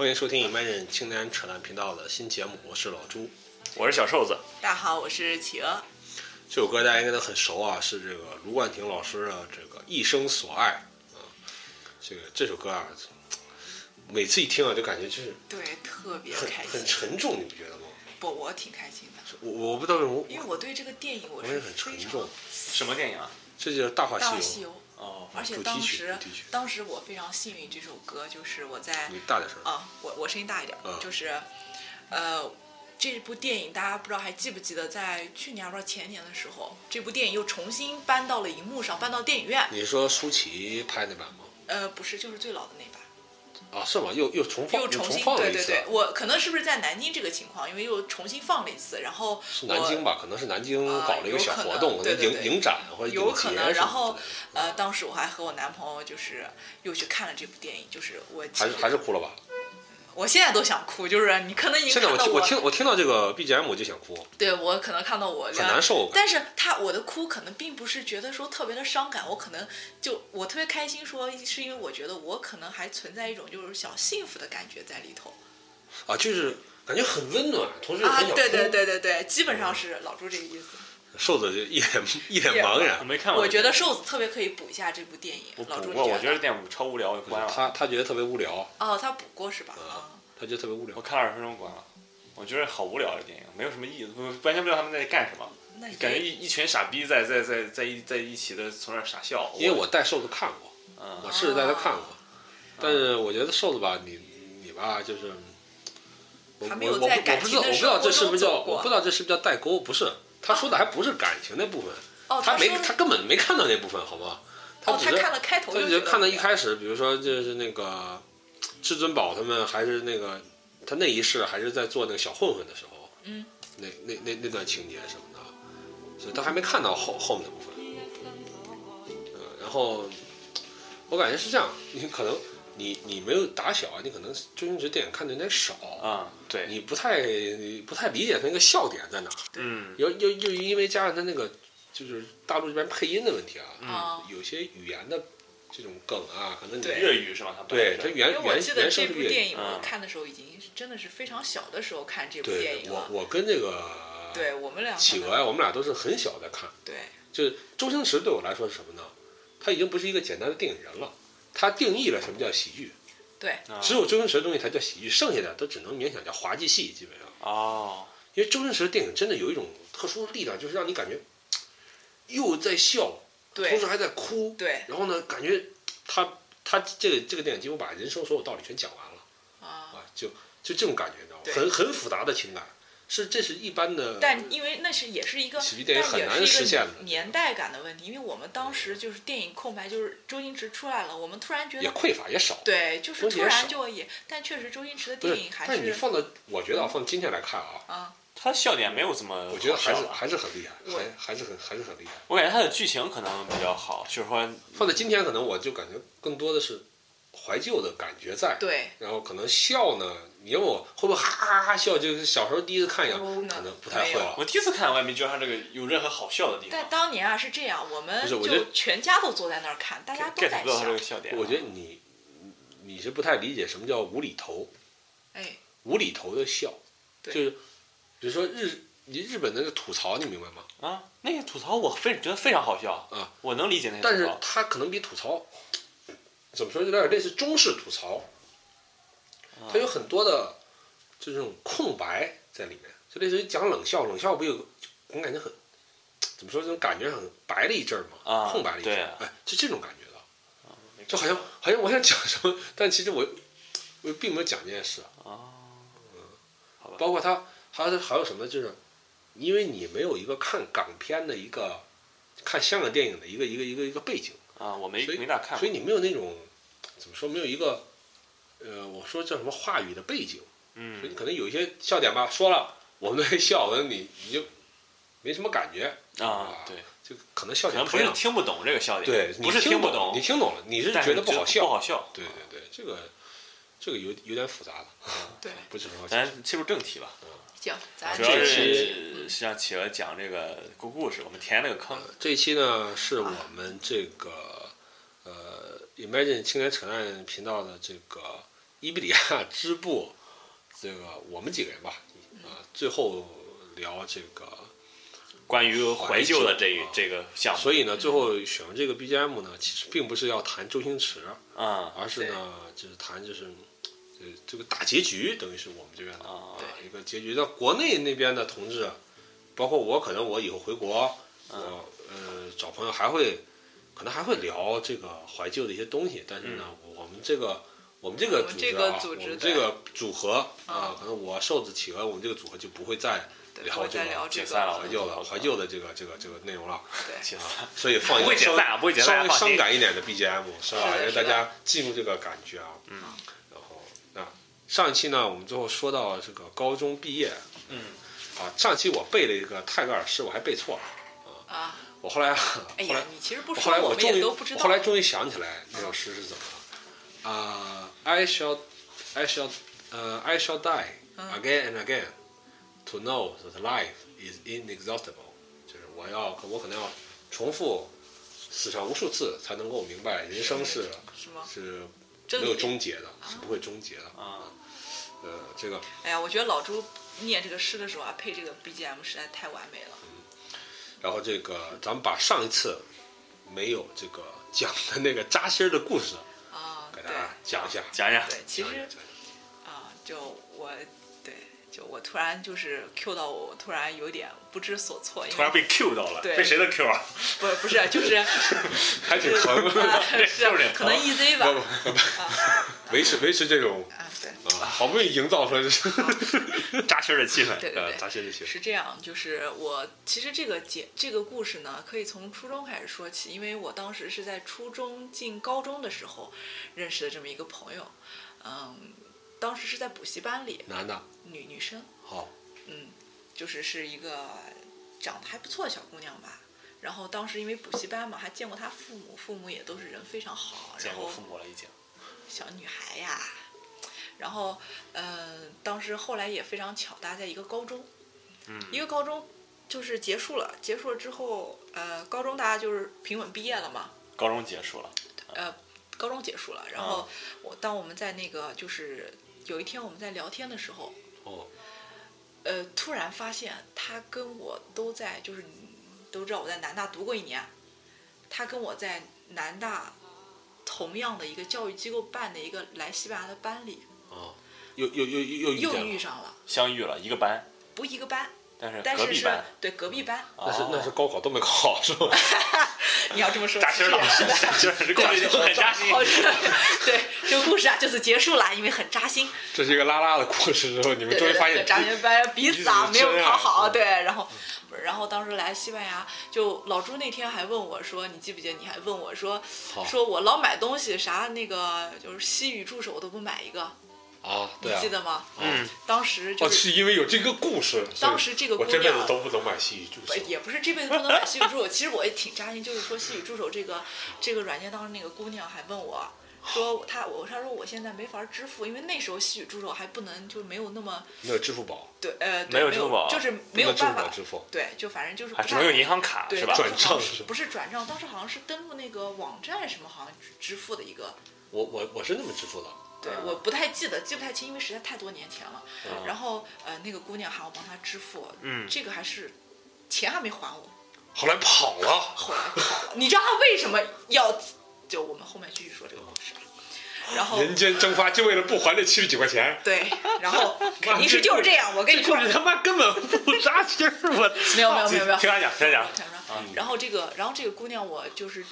欢迎收听 Imagine 青年扯淡频道的新节目，我是老朱。我是小瘦子，大家好，我是企鹅。这首歌大家应该都很熟啊，是这个卢冠廷老师的这个《一生所爱》啊。这个这首歌啊，每次一听啊，就感觉就是对，特别很开心很。沉重，你不觉得吗？不，我挺开心的，我我不知道为什么，因为我对这个电影我是很沉重。什么电影啊？这就是《大话大话西游西游，哦，而且当时当时我非常幸运，这首歌就是我在》，你大点声。啊，我我声音大一点，嗯就是呃。这部电影大家不知道还记不记得，在去年还不知道前年的时候，这部电影又重新搬到了荧幕上，搬到电影院。你说舒淇拍那版吗？呃，不是，就是最老的那版。啊，是吗？又又重放，重又重新放了一次。对对对，我可能是不是在南京这个情况，因为又重新放了一次，然后是南京吧？可能是南京搞了一个小活动，影对影展或者有可能，然后呃，当时我还和我男朋友就是又去看了这部电影，就是我其还是实还是哭了吧？我现在都想哭，就是你可能已经现在我听我听我听到这个 BGM 我就想哭，对我可能看到我很难受。但是他我的哭可能并不是觉得说特别的伤感，我可能就我特别开心说，是因为我觉得我可能还存在一种就是小幸福的感觉在里头啊，就是感觉很温暖，同时又很想，哭。啊对对对对对，基本上是老朱这个意思。瘦子就一脸 一脸茫我然。没看过。我觉得瘦子特别可以补一下这部电影我，老朱你补过，我觉得这电影超无聊，就关了。他他觉得特别无聊，哦，他补过是吧？他觉得特别无聊我。看了二十分钟关了，我觉得好无聊的电影，没有什么意思，完全不知道他们在干什么，那感觉一一群傻逼在在在在一在一起的从那儿傻笑。因为我带瘦子看过，嗯我是带他看过，但是我觉得瘦子吧，你你吧就是。我还没有我我我不知道，我不知道这是不是叫，我不知道这是不是叫代沟？不是，他说的还不是感情那部分，哦，他没他根本没看到那部分，好吗？他，只是他看了开头他就看到一开始，比如说就是那个至尊宝他们还是那个他那一世还是在做那个小混混的时候，嗯，那那那那段情节什么的，所以他还没看到后后面的部分。嗯，然后我感觉是这样，你可能你你没有打小啊，你可能周星驰电影看的有点少，啊，对，你不太你不太理解他那个笑点在哪儿，嗯又又又因为加上他那个就是大陆这边配音的问题啊，嗯。有些语言的这种梗啊，可能你粤语是吧？他对他原原记得这原声是粤语。部电影我嗯看的时候已经是真的是非常小的时候看这部电影了。我跟这个对我们俩企鹅呀，我们俩都是很小在看。对就是周星驰对我来说是什么呢？他已经不是一个简单的电影人了，他定义了什么叫喜剧。对啊只有周星驰的东西才叫喜剧，剩下的都只能勉强叫滑稽戏，基本上。哦，因为周星驰的电影真的有一种特殊的力量，就是让你感觉又在笑，同时还在哭，对然后呢，感觉他他这个这个电影几乎把人生所有道理全讲完了啊。啊，就就这种感觉，你知道吗？很很复杂的情感，是这是一般的。但因为那是也是一个，喜剧电影很难但也是一个实现的年代感的问题。因为我们当时就是电影空白，就是周星驰出来了，我们突然觉得也匮乏也少，对，就是突然就也，但确实周星驰的电影？还是但是你放到，我觉得啊，放今天来看啊，啊，他笑点没有这么，我觉得还是。还是很厉害，还还是很还是很厉害。我感觉他的剧情可能比较好，就是说放在今天，可能我就感觉更多的是怀旧的感觉在，对，然后可能笑呢，你问我会不会哈哈哈笑，就是小时候第一次看一样，嗯可能不太会。我第一次看，我也没觉得他这个有任何好笑的地方。但当年啊是这样，我们就全家都坐在那儿看，大家都在不到他这个笑。我觉得你你你是不太理解什么叫无厘头，哎，无厘头的笑，对就是比如说日你日本那个吐槽，你明白吗？啊，那个吐槽我非觉得非常好笑啊，我能理解那个但是。他可能比吐槽怎么说，有点类似中式吐槽，它有很多的就这种空白在里面，就类似于讲冷笑，冷笑不有我感觉很怎么说，这种感觉很白了一阵儿嘛，啊空白了一阵哎，就这种感觉的，就好像好像我想讲什么，但其实我我并没有讲这件事，啊，好吧，包括他还有还有什么，就是因为你没有一个看港片的一个看香港电影的一个一个一个一个背景。啊，我没没咋看。所以你没有那种怎么说，没有一个呃，我说叫什么话语的背景，所以你嗯可能有一些笑点吧，说了 我们在笑，可能你你就没什么感觉，啊，对，就可能笑可能不是听不懂这个笑点，对，不是听不懂，你听懂了，你是觉得不好笑，不好笑。对对对，这个这个有有点复杂的，对，不是很好咱切入正题吧，行，咱主要这是是让企鹅讲这个故故事，我们填那个坑。这一期呢，是我们这个呃 Imagine 青年扯淡频道的这个伊比利亚支部这个我们几个人吧，啊，最后聊这个，关于怀旧的这一啊这个项目，所以呢，最后选了这个 BGM 呢，其实并不是要谈周星驰，啊而是呢，就是谈就是，呃，这个大结局，等于是我们这边的啊一个结局。那国内那边的同志，包括我，可能我以后回国，嗯我呃找朋友还会，可能还会聊这个怀旧的一些东西。但是呢，我们这个我们这个我们这组织啊，个组织我们这个组合啊嗯，可能我瘦子企鹅，我们这个组合就不会再聊这个解散了怀旧的怀旧的这个这个这个内容了。对，解散啊，所以放一个稍微伤感一点的 BGM 是吧？让大家进入这个感觉啊。嗯。然后那上一期呢，我们最后说到这个高中毕业嗯啊，上期我背了一个泰戈尔诗，我还背错了。啊，我后来啊，后来哎呀，你其实不后说我也都不知道后。来终于想起来那首诗是怎么了啊，I shall I shall 呃 I shall die 嗯 again and again to know that life is inexhaustible，就是我要我可能要重复死上无数次才能够明白人生是是吗？是没有终结的，是不会终结的。啊，呃，这个哎呀，我觉得老朱念这个诗的时候啊，配这个 BGM 实在太完美了。嗯然后这个咱们把上一次没有这个讲的那个扎心儿的故事给大家讲一下。讲讲对，其实讲一下。讲一下啊，就我对，就我突然就是 Q 到我，我突然有点不知所措，突然被 Q 到了，对被谁的 Q 啊？不不是就是 还挺疼。啊这是可能 EZ 吧维持维持这种啊，对。啊，好不容易营造出来 扎心儿的气氛，对对，扎心的气氛。是这样，就是我其实这个节这个故事呢，可以从初中开始说起，因为我当时是在初中进高中的时候认识的这么一个朋友，嗯，当时是在补习班里，男的，女女生，好，嗯，就是是一个长得还不错的小姑娘吧。然后当时因为补习班嘛，还见过她父母，父母也都是人非常好。见过父母了已经。小女孩呀，然后嗯、当时后来也非常巧，大家在一个高中，嗯一个高中就是结束了，结束了之后，呃，高中大家就是平稳毕业了嘛，高中结束了，呃，高中结束了，然后我当我们在那个就是有一天我们在聊天的时候，哦，呃，突然发现他跟我都在，就是都知道我在南大读过一年，他跟我在南大同样的一个教育机构办的一个来西班牙的班里哦，又又又又又又，遇上了，相遇了一个班，不一个班，但是但是是隔壁班，对隔壁班，那是那是哦高考都没考好是吧？你要这么说，扎心了，是的。扎心儿，这故事很扎心。好，是对，这个故事啊就此结束了，因为很扎心。这是一个拉拉的故事之后，你们对对对，终于发现扎心班彼此啊没有考好，对，然后，不是然后当时来西班牙，就老朱那天还问我说，你记不记得？你还问我说，好说我老买东西啥那个就是西语助手我都不买一个，啊，对啊你记，得吗？嗯，当时就哦，是。是因为有这个故事，所以当时这个我这辈子都不能买西语助手。也不是这辈子不能买西语助手，其实我也挺扎心，就是说西语助手这个这个软件，当时那个姑娘还问我说她我她说我现在没法支付，因为那时候西语助手还不能就没有那么没有支付宝，对呃对没有支付宝就是没有不能支付办法宝支付，对，就反正就是不太还只能用银行卡对是吧？转账是吧是不是转账？当时好像是登录那个网站什么，好像支付的一个，我我我是那么支付的。对，嗯我不太记得，记不太清，因为实在太多年前了。嗯然后呃，那个姑娘喊我帮她支付，嗯这个还是钱还没还我，后来跑了，后来跑了。你知道她为什么要？就我们后面继续说这个故事啊。然后人间蒸发就为了不还这七十几块钱。对，然后肯定是就是这样。我跟你说，你他妈根本不扎心儿，我没有没有没有没有，听他讲，听他讲。然后这个，然后这个姑娘，我就是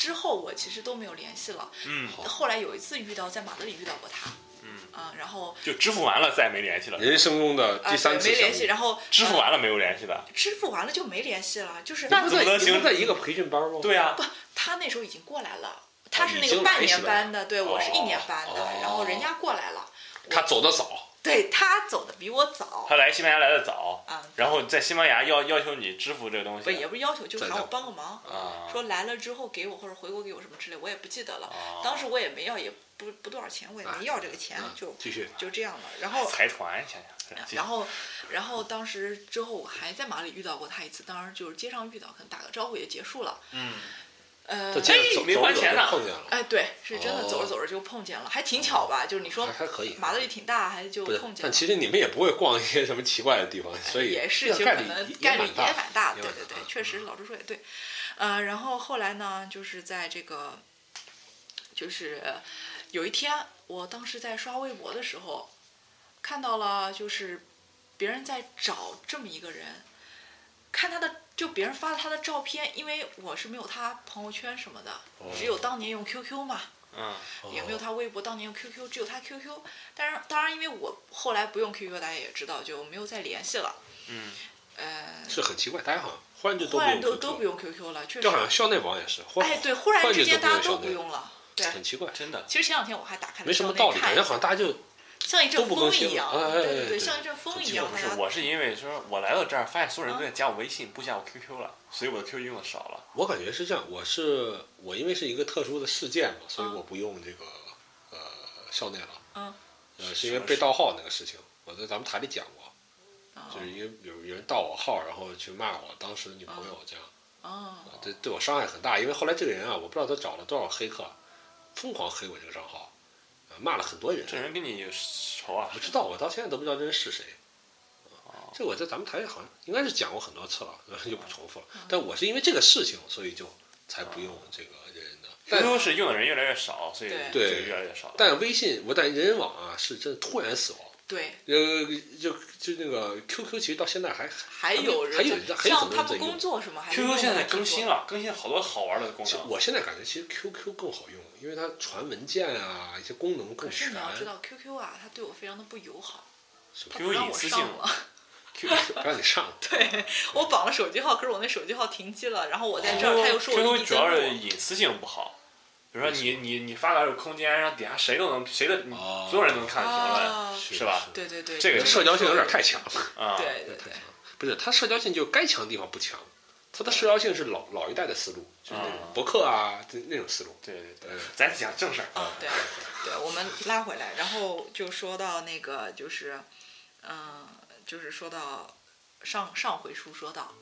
之后我其实都没有联系了。嗯，后来有一次遇到，在马德里遇到过他。嗯啊，然后就支付完了再也没联系了，人生中的啊第三次对没联系，然后支付呃完了没有联系的。支付完了就没联系了，就是那怎么行不在一个培训班吗？对呀不，他那时候已经过来了，他是那个半年班的，对我是一年班的，哦然后人家过来了，他走的早，对他走的比我早他来西班牙来的早，啊，然后在西班牙要要求你支付这个东西不。也不是要求，就是喊我帮个忙，啊，说来了之后给我或者回国给我什么之类，我也不记得了，啊当时我也没要，也不不多少钱，我也没要这个钱啊，就继续。就这样了，然后财团，想想。然后，然后当时之后我还在马里遇到过他一次，当时就是街上遇到，可能打个招呼也结束了。嗯呃这，街上走没还钱呢碰见了，哎，对，是真的，哦走着走着就碰见了，还挺巧吧？就是你说还还可以。马德里挺大，还就碰，见了。但其实你们也不会逛一些什么奇怪的地方，所以也是，这其实可个概率也能概率蛮大也蛮大的，对对对，确实老朱说也对。呃，然后后来呢，就是在这个，就是有一天，我当时在刷微博的时候，看到了就是别人在找这么一个人，看他的就别人发了他的照片，因为我是没有他朋友圈什么的，只有当年用 QQ 嘛，嗯，也没有他微博，当年用 QQ，只有他 QQ。但是当然，因为我后来不用 QQ，大家也知道，就没有再联系了。嗯，呃，是很奇怪，大家好像忽然就都忽然不用都都不 QQ，用 QQ 了，确实就。好像校内网也是，哎，对，忽然之间大家都不用了。对，很奇怪，真的，其实前两天我还打开了没什么内道理，感觉好像大家就像一阵风一样，对对哎对像一阵风一样，不是，我是因为说我来到这儿，发现所有人都在加我微信，不加我 QQ 了，所以我的 QQ 用的少了。我感觉是这样，我是我因为是一个特殊的事件嘛，所以嗯我不用这个呃校内了。嗯。呃，是因为被盗号那个事情，我在咱们台里讲过，哦就是因为有有人盗我号，然后去骂我当时女朋友这样，哦，对对我伤害很大。因为后来这个人啊，我不知道他找了多少黑客，疯狂黑我这个账号，呃骂了很多人。这人跟你有仇啊不？知道，我到现在都不知道这人是谁。哦，这我在咱们台好像应该是讲过很多次了，就不重复了。嗯但我是因为这个事情，所以就才不用这个人人的。但 QQ 是用的人越来越少，所以对越来越少。但微信，我感觉人人网啊是真的突然死亡。对，呃，就就那个 QQ，其实到现在还还有人还有在还有很像他不多人在用工作是吗？还 QQ 现在更新了，更新好多好玩的功能。我现在感觉其实 QQ 更好用，因为它传文件啊，一些功能更可是全你。要知道，QQ 啊，它对我非常的不友好，什么他 QQ 不让我隐私性上了。QQ 不让你上，对我绑了手机号，可是我那手机号停机了，然后我在这儿，他又说我异 QQ 主要是。隐私性不好，比如说你你你发个空间，让底下谁都能谁的哦。所有人都能看评论啊，是吧？对对对，这个社交性有点太强了，啊，对对对，不是它社交性就该强的地方不强，它的社交性是老老一代的思路，就是那种啊。博客啊这那种思路。对对对。嗯，咱讲正事儿。啊，对，对，我们拉回来，然后就说到那个，就是，嗯、就是说到上上回书说到，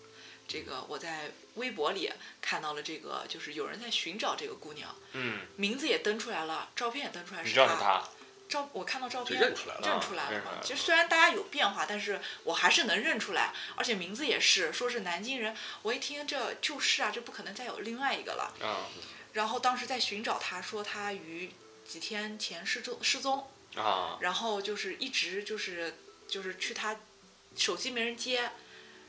这个我在微博里看到了这个，就是有人在寻找这个姑娘，嗯，名字也登出来了，照片也登出来你是知道是他，照我看到照片认出来了认出来了嘛。其实虽然大家有变化，但是我还是能认出来，而且名字也是说是南京人。我一听这就是啊，这不可能再有另外一个了。啊 然后当时在寻找她，说她于几天前失踪失踪，啊，然后就是一直就是就是去她手机没人接，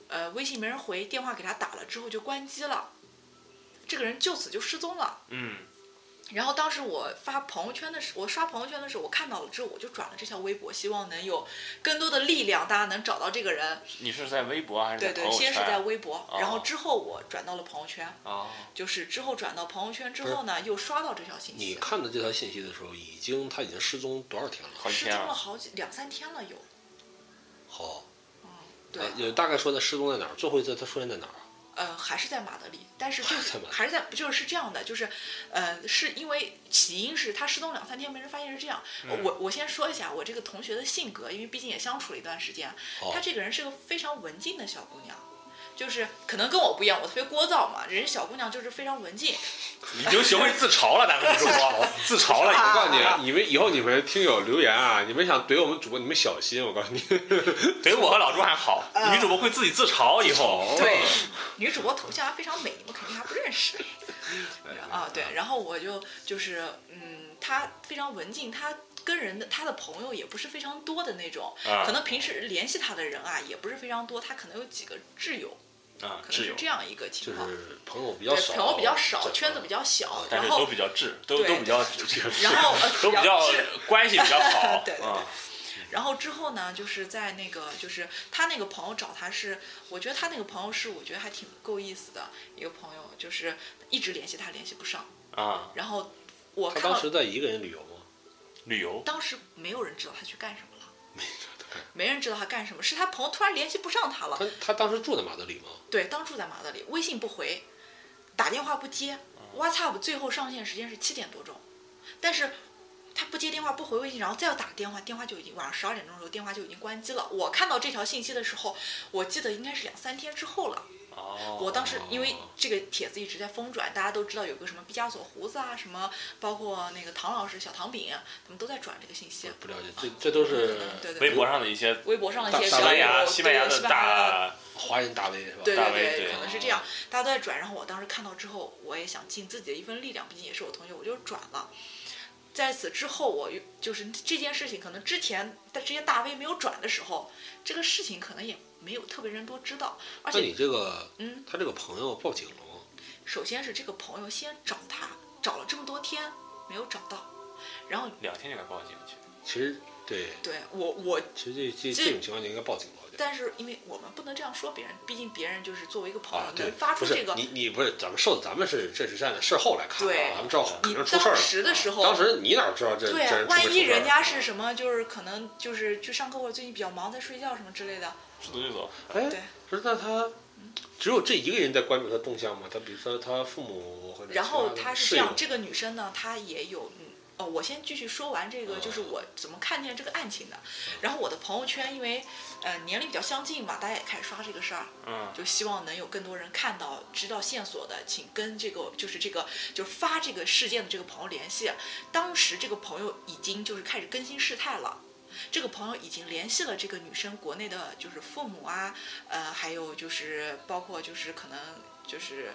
呃，微信没人回，电话给他打了之后就关机了，这个人就此就失踪了。嗯然后当时我发朋友圈的时候，我刷朋友圈的时候，我看到了之后，我就转了这条微博，希望能有更多的力量，大家能找到这个人。你是在微博还是对对，在朋友先是在？微博，然后之后我转到了朋友圈，哦，就是之后转到朋友圈之后呢，又刷到这条信息，你看到这条信息的时候，已经他已经失踪多少天了？失好几天了。踪了好几两三天了有。好，对，呃有大概说他失踪在哪儿？最后一次他出现在哪儿啊？呃，还是在马德里，但是就还是在马德里还是在，就是这样的，就是，呃，是因为起因是他失踪两三天没人发现是这样。嗯我我先说一下我这个同学的性格，因为毕竟也相处了一段时间，好她这个人是个非常文静的小姑娘。就是可能跟我不一样，我特别聒噪嘛，人家小姑娘就是非常文静，已经学会自嘲了，咱们主播自嘲了我。告诉你，你们以后你们听友留言啊，你们想怼我们主播，你们小心，我告诉你。怼我和老朱还好，女主播会自己自嘲以后。对，女主播头像还非常美，你们肯定还不认识。啊，对，然后我就就是，嗯，她非常文静，她跟人的她的朋友也不是非常多的那种，啊可能平时联系她的人啊也不是非常多，她可能有几个挚友，啊，可能，是这样一个情况。是朋友比较对，少，朋友比较少，圈子比较小，但是都然后比较挚，都对都比较，然后 呃都比较关系比较好 对对对啊。然后之后呢，就是在那个，就是他那个朋友找他是，我觉得他那个朋友是我觉得还挺够意思的一个朋友，就是一直联系他联系不上，啊，然后我他看到当时在一个人旅游吗？旅游当时没有人知道他去干什么了，没没人知道他干什么，是他朋友突然联系不上他了，他他当时住在马德里吗？对，当住在马德里，微信不回，打电话不接，WhatsApp 最后上线时间是七点多钟，但是他不接电话不回微信，然后再要打电话，电话就已经晚上十二点钟的时候电话就已经关机了。我看到这条信息的时候，我记得应该是两三天之后了，哦，我当时因为这个帖子一直在疯转，大家都知道有个什么毕加索胡子啊，什么包括那个唐老师、小唐饼，他们都在转这个信息。不了解，这这都是微博上的一些微博上的一些西班牙西班牙的对西班牙的大华人大 V 是吧？对对对，可能是这样，大家都在转。然后我当时看到之后，我也想尽自己的一份力量，毕竟也是我同学，我就转了。在此之后，我就是这件事情，可能之前在这些大 V 没有转的时候，这个事情可能也没有特别人多知道。而且，你这个，嗯，他这个朋友报警了吗？首先是这个朋友先找他，找了这么多天没有找到，然后两天就该报警去。其实对，对我我其实这这这这种情况就应该报警了。但是因为我们不能这样说别人，毕竟别人就是作为一个朋友，能，发不是出这个，你你不是咱们受咱们是这是站在事后来看的对啊，咱们知道肯你定出事儿当时的时候，了。当时你哪知道这对啊这人，出没万一人家是什么，就是可能就是去上课或者最近比较忙，在睡觉什么之类的。说走就走。哎对，不是那他只有这一个人在关注他动向吗？他比如说他父母或者然后他是这样，这个女生呢，她也有嗯。哦，我先继续说完这个，就是我怎么看见这个案情的。然后我的朋友圈，因为呃年龄比较相近嘛，大家也开始刷这个事儿，嗯，就希望能有更多人看到、知道线索的，请跟这个就是这个就是发这个事件的这个朋友联系。当时这个朋友已经就是开始更新事态了。这个朋友已经联系了这个女生国内的，就是父母啊，呃，还有就是包括就是可能就是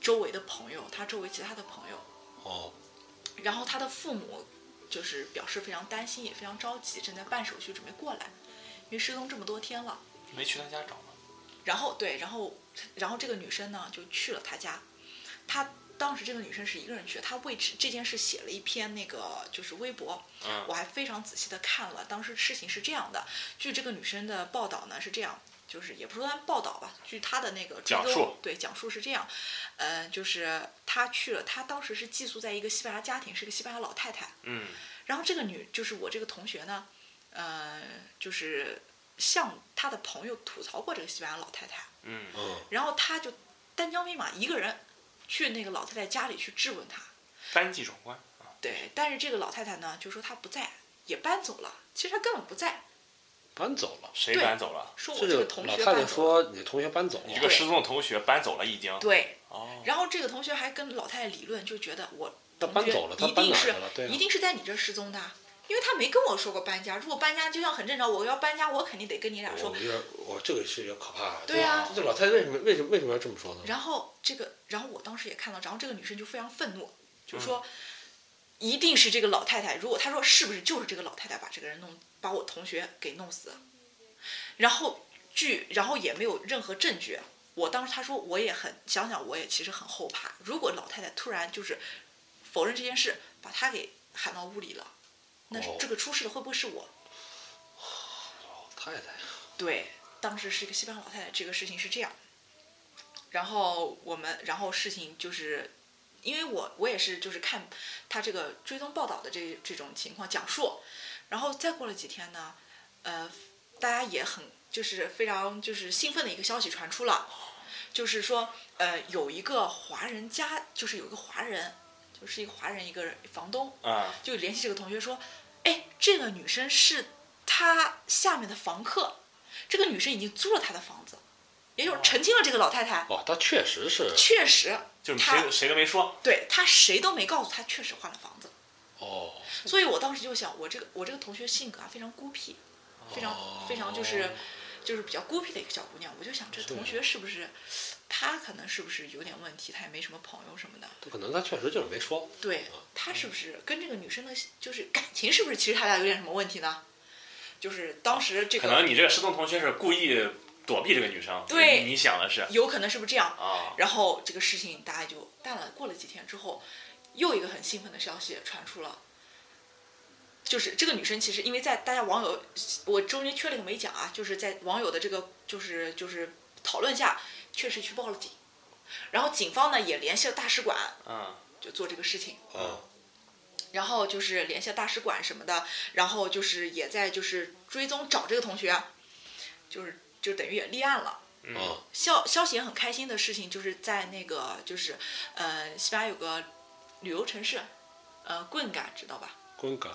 周围的朋友，他周围其他的朋友，哦，然后他的父母就是表示非常担心，也非常着急，正在办手续准备过来，因为失踪这么多天了。没去他家找吗？然后对，然后然后这个女生呢就去了他家，她当时这个女生是一个人去的，她为这这件事写了一篇那个就是微博，嗯我还非常仔细的看了，当时事情是这样的，据这个女生的报道呢是这样。就是也不说报道吧，据她的那个追踪讲述对讲述是这样，呃，就是她去了，她当时是寄宿在一个西班牙家庭，是个西班牙老太太，嗯然后这个女就是我这个同学呢，呃，就是向她的朋友吐槽过这个西班牙老太太，嗯嗯，然后她就单枪匹马一个人去那个老太太家里去质问她，单骑闯关啊，对，但是这个老太太呢就说她不在，也搬走了，其实她根本不在，搬走了。谁搬走了？说我这个这个同老太太学搬走了，说你同学搬走了你这，个失踪的同学搬走了已经。对，哦，然后这个同学还跟老太太理论，就觉得我他搬走了，他搬一定是哪去了？对啊一定是在你这儿失踪的，因为他没跟我说过搬家。如果搬家，就像很正常，我要搬家，我肯定得跟你俩说我。有点，我这个是有点可怕。对啊这这老太太为什么为什么为什么要这么说呢？然后这个，然后我当时也看到，然后这个女生就非常愤怒，就嗯说，一定是这个老太太。如果她说是不是就是这个老太太把这个人弄把我同学给弄死，然后据然后也没有任何证据。我当时她说我也很想想，我也其实很后怕。如果老太太突然就是否认这件事，把她给喊到屋里了，那哦这个出事的会不会是我？老太太，对，当时是一个西班牙老太太，这个事情是这样。然后我们，然后事情就是，因为我我也是就是看他这个追踪报道的这这种情况讲述，然后再过了几天呢，呃，大家也很就是非常就是兴奋的一个消息传出了，就是说呃有一个华人家，就是有一个华人，就是一个华人一个房东，啊，就联系这个同学说，哎，这个女生是他下面的房客，这个女生已经租了他的房子，也就是澄清了这个老太太哦，她确实是确实就是他谁谁都没说。对她谁都没告诉她确实换了房子，哦，所以我当时就想，我这个我这个同学性格啊非常孤僻，非常非常就是就是比较孤僻的一个小姑娘，我就想这同学是不是她可能是不是有点问题，她也没什么朋友什么的。可能他确实就是没说。对他是不是跟这个女生的，就是感情是不是其实他俩有点什么问题呢？就是当时这个可能你这个失踪同学是故意躲避这个女生。对你你想的是有可能是不是这样？啊，然后这个事情大家就淡了。过了几天之后，又一个很兴奋的消息传出了，就是这个女生其实因为在大家网友，我中间缺了一个没讲啊，就是在网友的这个就是就是讨论下，确实去报了警。然后警方呢也联系了大使馆，嗯就做这个事情。嗯，然后就是联系了大使馆什么的，然后就是也在就是追踪找这个同学，就是就等于也立案了。嗯哦，消消息也很开心的事情，就是在那个就是呃西班牙有个旅游城市，呃棍嘎知道吧？滚嘎，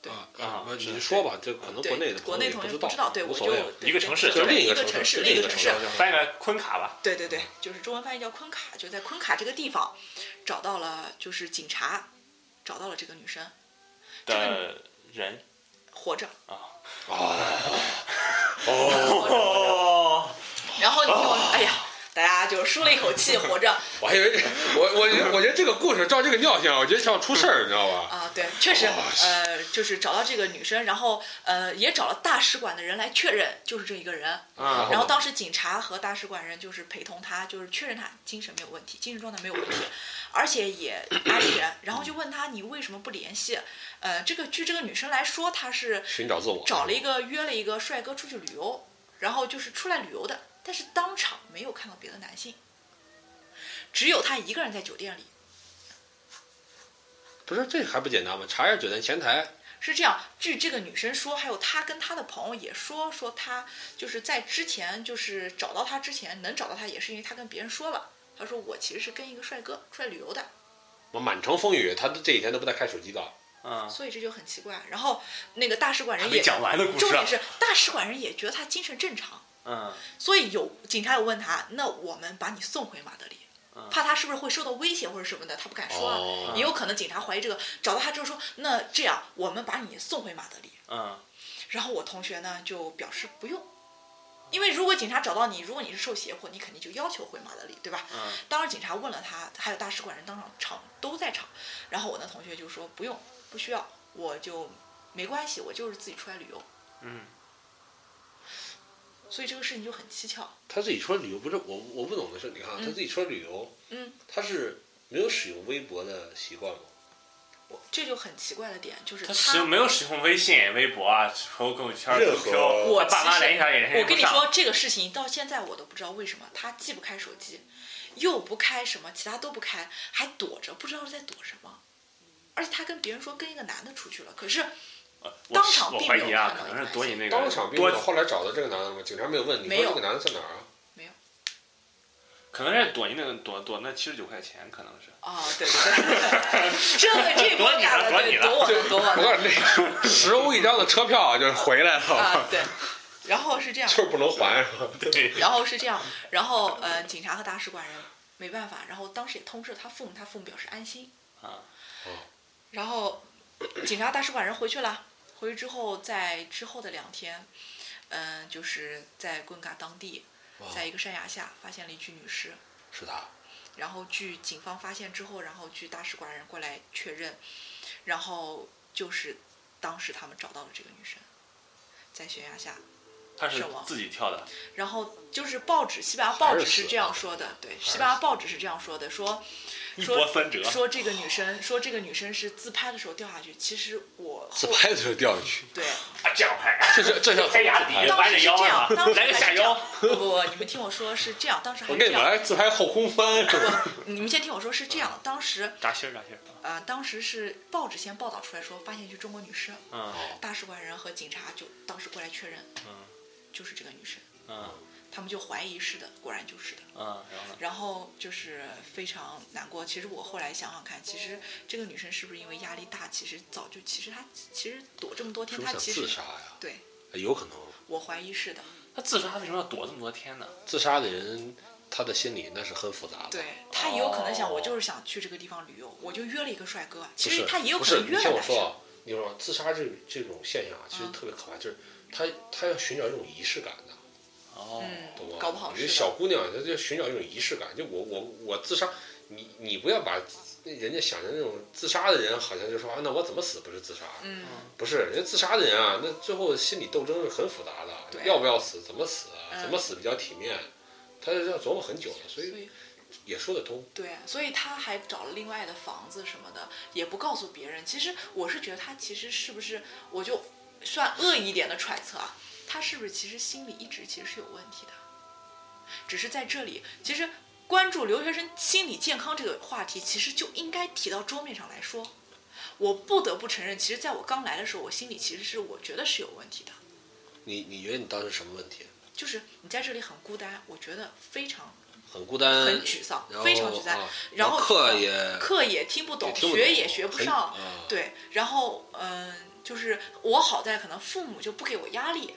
对啊你说吧，这可能国内的国内同学不知道，对我就一个城市就另一个城市，另一个城市另一个城市，翻译成昆卡吧。对对对，就是中文翻译叫昆卡，就在昆卡这个地方找到了，就是警察找到了这个女生的人。活着啊，哦，然后你听我，哎呀，大家就舒了一口气，活着我还以为我我我觉得这个故事照这个尿性，我觉得像出事儿，你知道吧？啊，对，确实，呃，就是找到这个女生，然后呃，也找了大使馆的人来确认，就是这一个人。啊然后当时警察和大使馆人就是陪同他，就是确认他精神没有问题，精神状态没有问题，而且也安全。然后就问他你为什么不联系？呃，这个据这个女生来说，她是寻找自我，找了一个约了一个帅哥出去旅游，然后就是出来旅游的，但是当场没有看到别的男性，只有他一个人在酒店里。不是这还不简单吗？查一下酒店前台，是这样，据这个女生说，还有她跟她的朋友也说，说她就是在之前就是找到她之前能找到她，也是因为她跟别人说了，她说我其实是跟一个帅哥出来旅游的，我满城风雨，她这几天都不带看手机的。嗯，所以这就很奇怪。然后那个大使馆人也，没讲完的故事啊重点。是大使馆人也觉得她精神正常，嗯所以有警察有问他，那我们把你送回马德里。嗯怕他是不是会受到威胁或者什么的，他不敢说也有可能警察怀疑这个，找到他之后说，那这样我们把你送回马德里。嗯然后我同学呢就表示不用，因为如果警察找到你，如果你是受胁迫，你肯定就要求回马德里，对吧？嗯当时警察问了他，还有大使馆人当场场都在场，然后我那同学就说不用，不需要，我就没关系，我就是自己出来旅游。嗯，所以这个事情就很蹊跷。他自己出来旅游，不是我我不懂的是，你看啊，他自己出来旅游，嗯，他是没有使用微博的习惯吗？这就很奇怪的点就是他使用没有使用微信、微博啊、朋友朋友圈、任何 QQ，我爸妈其实联系他也联系。我跟你说，这个事情到现在我都不知道为什么他既不开手机，又不开什么，其他都不开，还躲着，不知道是在躲什么。而且他跟别人说跟一个男的出去了，可是呃我当场我并没有怀疑啊，可看到能是躲你那个当场并多没有，后来找到这个男的吗？警察没有问你没有说这个男的在哪儿啊？可能是躲你那个躲躲那七十九块钱，可能是。啊，对对对，这这躲你波大的，对，了躲你了躲我的，躲我的我告诉你，那十欧一张的车票就是回来了，啊，对。然后是这样，就是不能还，是吧？对，然后是这样，然后呃，警察和大使馆人没办法，然后当时也通知了他父母，他父母表示安心。啊，然后警察、大使馆人回去了，回去之后，在之后的两天，嗯、就是在棍嘎当地，在一个山崖下发现了一具女尸。是的。然后据警方发现之后，然后据大使馆人过来确认，然后就是当时他们找到了这个女生，在悬崖下。她是自己跳的。然后就是报纸，西班牙报纸是这样说的，对，西班牙报纸是这样说的，说说三折。说这个女生，说这个女生是自拍的时候掉下去。其实我后自拍的时候掉下去，对，啊，这样拍，这这这叫怎拍牙底弯着腰啊，这样当时来个下还是这样腰。不不不，你们听我说是这样，当时还我跟你们是这样。来自拍后空翻，是？不，你们先听我说是这样，当时扎心儿扎心儿。呃，当时是报纸先报道出来说发现一具中国女尸，嗯大使馆人和警察就当时过来确认，嗯就是这个女生，嗯他们就怀疑是的，果然就是的。嗯，然后呢？然后就是非常难过。其实我后来想想看，其实这个女生是不是因为压力大，其实早就其实她其实躲这么多天，她其实自杀呀？对哎有可能，我怀疑是的。他自杀为什么要躲这么多天呢？自杀的人他的心理那是很复杂的。对他也有可能想，哦我就是想去这个地方旅游，我就约了一个帅哥。其，实他也有可能约你了男生。听我说啊，你说自杀这这种现象啊，其实嗯特别可怕，就是他他要寻找一种仪式感的，哦，懂吗？嗯，搞不好我觉得是。小姑娘她就寻找一种仪式感，就我我我自杀，你你不要把人家想成那种自杀的人，好像就说啊，那我怎么死不是自杀？嗯，不是，人家自杀的人啊，那最后心理斗争是很复杂的，要不要死，怎么死，嗯怎么死比较体面，他是要琢磨很久了，所以所以也说得通。对，所以她还找了另外的房子什么的，也不告诉别人。其实我是觉得她其实是不是，我就算恶意一点的揣测啊，她是不是其实心里一直其实是有问题的，只是在这里，其实关注留学生心理健康这个话题，其实就应该提到桌面上来说。我不得不承认，其实在我刚来的时候，我心里其实是我觉得是有问题的，你你觉得你当时什么问题？就是你在这里很孤单，我觉得非常很孤单，很沮丧非常沮丧，啊然后课也课也听不懂，也不懂学也学不上，啊对，然后嗯、就是我好在可能父母就不给我压力，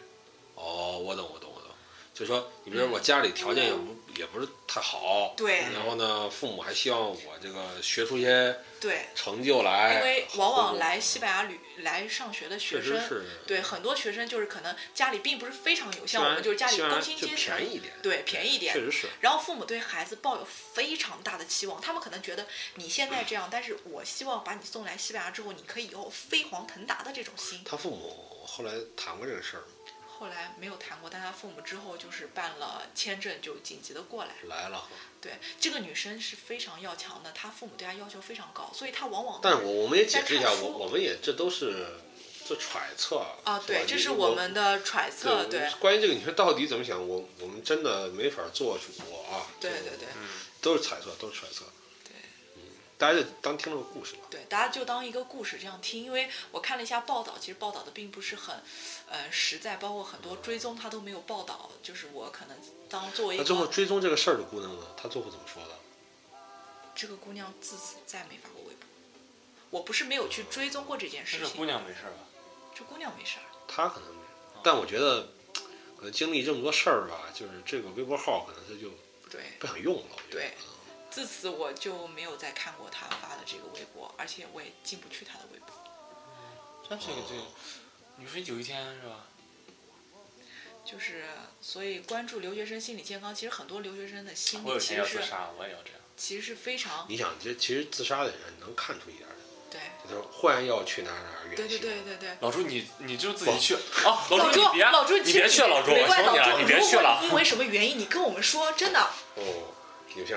哦，我懂，我懂，我懂。就是说，你比如说我家里条件也不也不是太好，对然后呢，父母还希望我这个学出一些对，成就来，因为往往来西班牙旅来上学的学生，是，对很多学生就是可能家里并不是非常有，像我们就是家里虽然就工薪阶层，便宜一点，对便宜一点确，实是。然后父母对孩子抱有非常大的期望，他们可能觉得你现在这样，但是我希望把你送来西班牙之后，你可以以后飞黄腾达的这种心。他父母后来谈过这个事儿，后来没有谈过，但他父母之后就是办了签证，就紧急的过来。来了。对，这个女生是非常要强的，她父母对她要求非常高，所以她往往但是我我们也解释一下，我我们也这都是这揣测啊，对，这是我们的揣测，对，关于这个女生到底怎么想，我我们真的没法做主啊。对对对嗯，都是揣测，都是揣测。大家就当听了个故事吧。对，大家就当一个故事这样听，因为我看了一下报道，其实报道的并不是很，呃，实在，包括很多追踪他都没有报道，就是我可能当作为一那最后追踪这个事儿的姑娘呢，她最后怎么说的？这个姑娘自此再没发过微博，我不是没有去追踪过这件事情，这姑娘没事吧？这姑娘没事儿，她可能没，但我觉得，可能经历这么多事儿吧，就是这个微博号可能她就对。不想用了。我觉得对自此我就没有再看过他发的这个微博，而且我也进不去他的微博。像这个这个，你说有一天是吧？就是，所以关注留学生心理健康，其实很多留学生的心理其实是天要自杀，我也要这样。其实是非常你想，这其实自杀的人能看出一点儿的，对就是忽然要去哪儿哪儿远对对，对对对。老朱，你你就自己去啊！老老朱，你别老朱，你别去了，老朱，你别去了。因为什么原因，你跟我们说，真的。哦，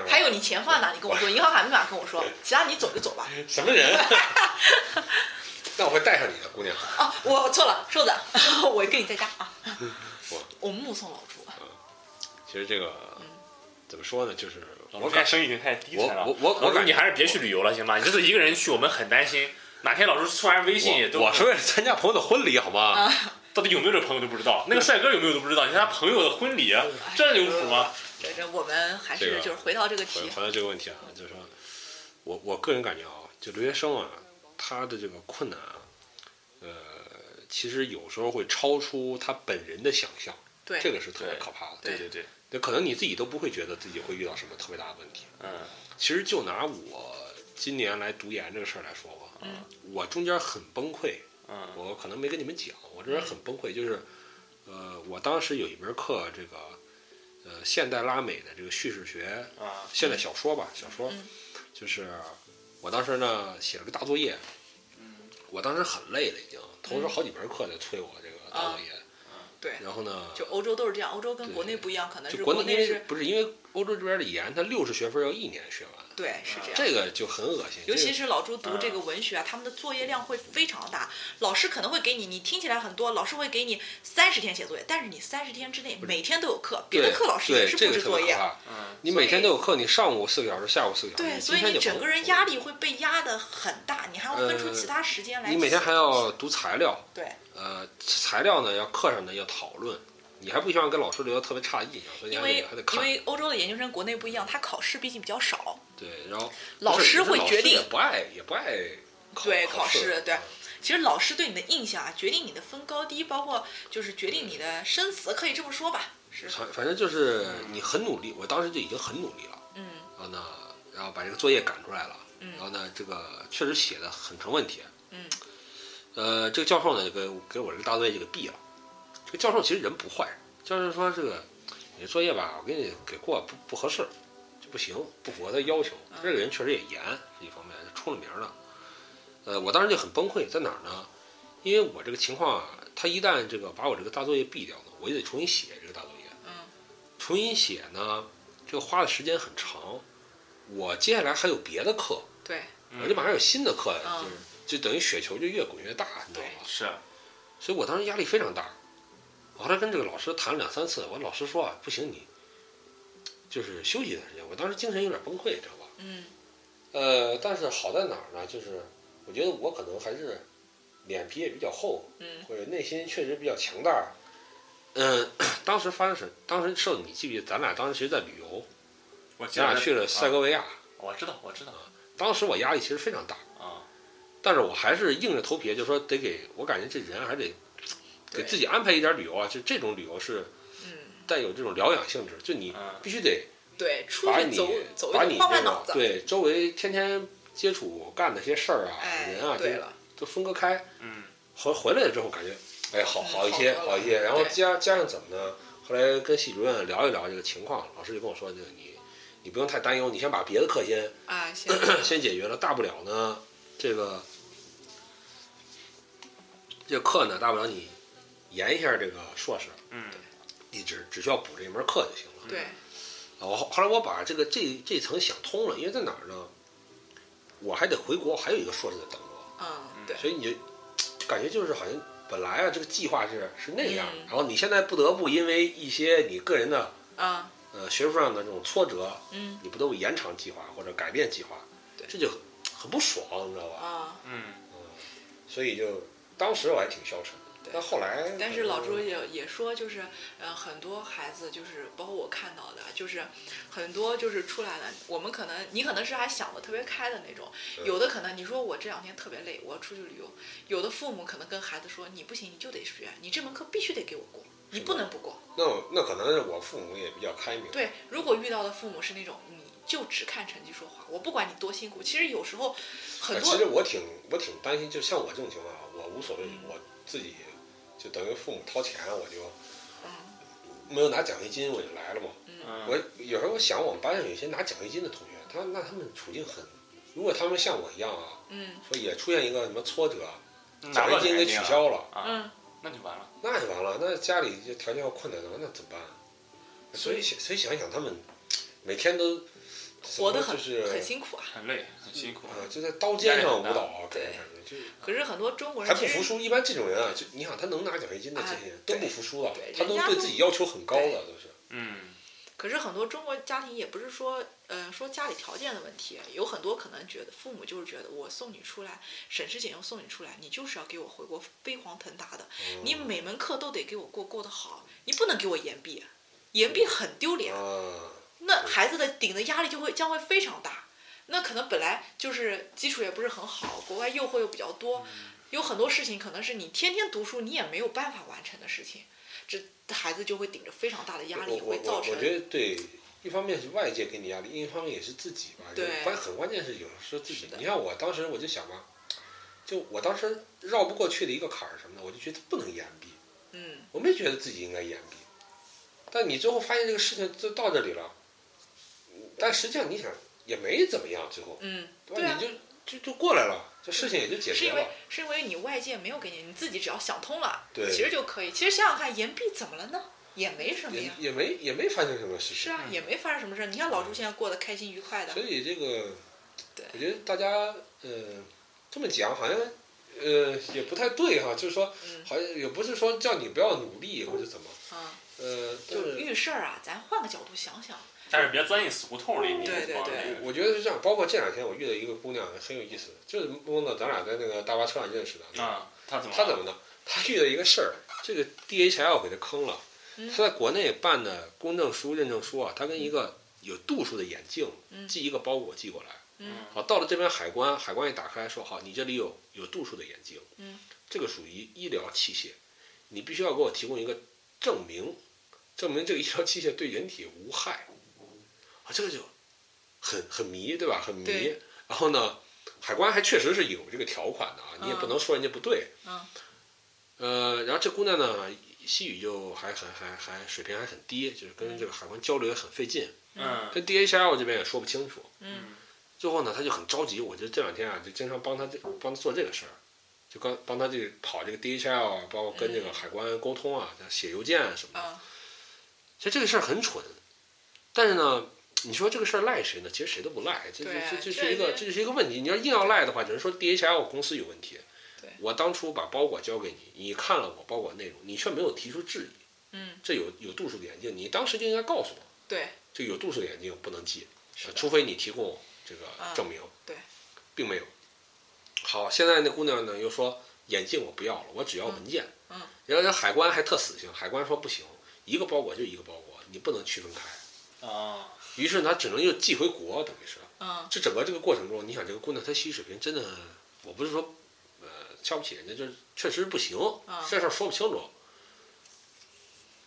还有你钱放在哪？你跟我说，银行卡密码跟我说，其他你走就走吧。什么人？那我会带上你的姑娘。哦，我错了，瘦子，我跟你在家啊我。我目送老朱。其实这个怎么说呢，就是我感朱现在生意已经太低沉了。我我我你还是别去旅游了，行吗？你这次一个人去，我们很担心。哪天老朱突然微信也都我我是为了参加朋友的婚礼，好吗？啊到底有没有这朋友都不知道，那个帅哥有没有都不知道。你看他朋友的婚礼，这有谱吗？对这我们还是就是回到这个题，回回到这个问题啊，就是说，我我个人感觉啊，就留学生啊，他的这个困难啊，呃，其实有时候会超出他本人的想象，对这个是特别可怕的。对对对，那可能你自己都不会觉得自己会遇到什么特别大的问题。嗯其实就拿我今年来读研这个事儿来说吧，嗯我中间很崩溃，嗯我可能没跟你们讲，我这人很崩溃，就是，呃，我当时有一门课，这个，呃，现代拉美的这个叙事学，啊现代小说吧，小说，嗯就是我当时呢写了个大作业，嗯我当时很累了已经，同时好几门课在催我这个大作业，对，然后呢，就欧洲都是这样，欧洲跟国内不一样，可能就是国内是，为不是因为欧洲这边的研，它六十学分要一年学完，对，是这样。这个就很恶心，尤其是老朱读这个文学啊，他们的作业量会非常大。老师可能会给你，你听起来很多，老师会给你三十天写作业，但是你三十天之内每天都有课，别的课老师也是布置作业。特别可怕。嗯，你每天都有课，你上午四个小时，下午四个小时，对，所以你整个人压力会被压得很大，你还要分出呃其他时间来。你每天还要读材料，对，呃，材料呢要课上呢要讨论，你还不希望跟老师留下特别差的印象，所以还因为因得还得看。为欧洲的研究生国内不一样，他考试毕竟比较少，对，然后老师会决定也不爱也不爱考对考考试对嗯其实老师对你的印象啊，决定你的分高低，包括就是决定你的生死，可以这么说吧。是，反反正就是你很努力，我当时就已经很努力了，嗯然后呢，然后把这个作业赶出来了，嗯然后呢，这个确实写的很成问题，嗯呃，这个教授呢就给给我这个大作业就给毙了。这个教授其实人不坏，教授说这个你作业吧，我给你给过不不合适，就不行，不符合他要求。他这个人确实也严是一方面，出了名的。呃，我当时就很崩溃，在哪儿呢？因为我这个情况啊，他一旦这个把我这个大作业毙掉了，我就得重新写这个大作业。嗯重新写呢，这个花的时间很长。我接下来还有别的课，对，我就马上有新的课，嗯就是就等于雪球就越滚越大，你知道吗？是所以我当时压力非常大。我后来跟这个老师谈了两三次，我老师说啊，不行，你就是休息一段时间。我当时精神有点崩溃，知道吧？嗯呃，但是好在哪儿呢？就是我觉得我可能还是脸皮也比较厚，嗯或者内心确实比较强大。嗯，当时发生什？当时受你记不记得？咱俩当时其实在旅游，我咱俩去了塞戈维亚，我知道，我知道当时我压力其实非常大，啊，但是我还是硬着头皮，就说得给我感觉这人还得给自己安排一点旅游啊，就这种旅游是嗯，带有这种疗养性质，就你嗯必须得对，出把你去走走一走，把你这个换换脑子。对周围天天接触干的些事儿啊、哎人啊，，都对了，都分割开。嗯回回来了之后感觉，哎，好嗯好一些，好一些。然后加加上怎么呢？后来跟系主任聊一聊这个情况，老师就跟我说，这个你你不用太担忧，你先把别的课先啊，先 先解决了，大不了呢，这个这个课呢，大不了你延一下这个硕士，嗯你只只需要补这一门课就行了。对，啊，我后后来我把这个这这层想通了，因为在哪儿呢？我还得回国，还有一个硕士在等我，嗯，对，所以你就就感觉就是好像本来啊这个计划是是那样，嗯。然后你现在不得不因为一些你个人的啊，呃学术上的这种挫折，嗯。你不得不延长计划或者改变计划，对。这就很很不爽，你知道吧？啊，嗯所以就当时我还挺消沉的，对。但后来但是老朱也也说，就是呃，很多孩子就是包括我看到的，就是很多就是出来了，我们可能你可能是还想的特别开的那种，嗯有的可能你说我这两天特别累，我要出去旅游，有的父母可能跟孩子说你不行，你就得学，你这门课必须得给我过，你不能不过。那那可能是我父母也比较开明，对，如果遇到的父母是那种你就只看成绩说话，我不管你多辛苦，其实有时候很呃多其实我挺我挺担心，就像我这种情况啊，我无所谓，嗯。我自己就等于父母掏钱，我就嗯没有拿奖学金，我就来了嘛。嗯我有时候我想，我们班上有一些拿奖学金的同学，他那他们处境很，如果他们像我一样啊，嗯说也出现一个什么挫折，拿奖学金给取消了，啊，嗯，那就完了。那就完了，那家里就条件要困难的话，那怎么办？所以想所以想一想，他们每天都活得很就是很辛苦啊。很累，很辛苦。啊，就在刀尖上舞蹈对可是很多中国人还不服输。一般这种人啊，就你想他能拿奖学金的这些都不服输啊，他都对自己要求很高的，都是。嗯可是很多中国家庭也不是说，呃，说家里条件的问题，有很多可能觉得父母就是觉得我送你出来，省吃俭用送你出来，你就是要给我回国飞黄腾达的，你每门课都得给我过过得好，你不能给我延毕，延毕很丢脸，啊，那孩子的顶的压力就会将会非常大。那可能本来就是基础也不是很好，国外诱惑又比较多，有很多事情可能是你天天读书你也没有办法完成的事情，这孩子就会顶着非常大的压力，会造成我觉得对，一方面是外界给你压力，另一方面也是自己吧。对关很关键是有时候自己。的你看我当时我就想嘛，就我当时绕不过去的一个坎儿什么的？我就觉得不能延毕，嗯我没觉得自己应该延毕，但你最后发现这个事情就到这里了，但实际上你想也没怎么样，最后嗯，对你就就就过来了，这事情也就解决是因为了。是因为你外界没有给你，你自己只要想通了，对其实就可以。其实想想看，岩壁怎么了呢？也没什么呀。也没也没发生什么事情。是啊，也没发生什么事儿。你看老朱现在过得开心愉快的所，以这个，对我觉得大家呃这么讲好像呃也不太对哈，就是说嗯好像也不是说叫你不要努力或者怎么，啊，呃，就是遇事儿啊，咱换个角度想想。但是别钻进死胡同里。你对对对对我觉得是这样。包括这两天我遇到一个姑娘很有意思，就是梦到咱俩在那个大巴车上认识的。啊，她怎么？她怎么呢？她遇到一个事儿，这个 DHL 给她坑了。嗯她在国内办的公证书、认证书啊，她跟一个有度数的眼镜嗯寄一个包裹寄过来。嗯好，到了这边海关，海关一打开说好，你这里有有度数的眼镜，嗯，这个属于医疗器械，你必须要给我提供一个证明，证明这个医疗器械对人体无害，啊，这个就很很迷，对吧？很迷。然后呢，海关还确实是有这个条款的啊，你也不嗯能说人家不对。嗯呃，然后这姑娘呢，西语就还还还还水平还很低，就是跟这个海关交流也很费劲，嗯跟 DHL 这边也说不清楚。嗯最后呢，他就很着急，我就这两天啊，就经常帮他这帮他做这个事儿，就刚帮他这个跑这个 DHL 啊，包括跟这个嗯海关沟通啊，写邮件啊什么的。啊其实这个事儿很蠢，但是呢，你说这个事儿赖谁呢？其实谁都不赖，这这这这是一个这就是一个问题。你要硬要赖的话，只能说 DHL 公司有问题。对我当初把包裹交给你，你看了我包裹内容，你却没有提出质疑。嗯，这有有度数的眼镜，你当时就应该告诉我，对，这有度数的眼镜不能寄，除非你提供这个啊证明。对，并没有。好，现在那姑娘呢又说眼镜我不要了，我只要文件。然后人海关还特死性，海关说不行，一个包裹就一个包裹，你不能区分开。啊，于是他只能又寄回国，等于是。嗯这整个这个过程中，你想这个姑娘她西语水平真的，我不是说呃瞧不起人家，就是确实不行，啊这事儿说不清楚。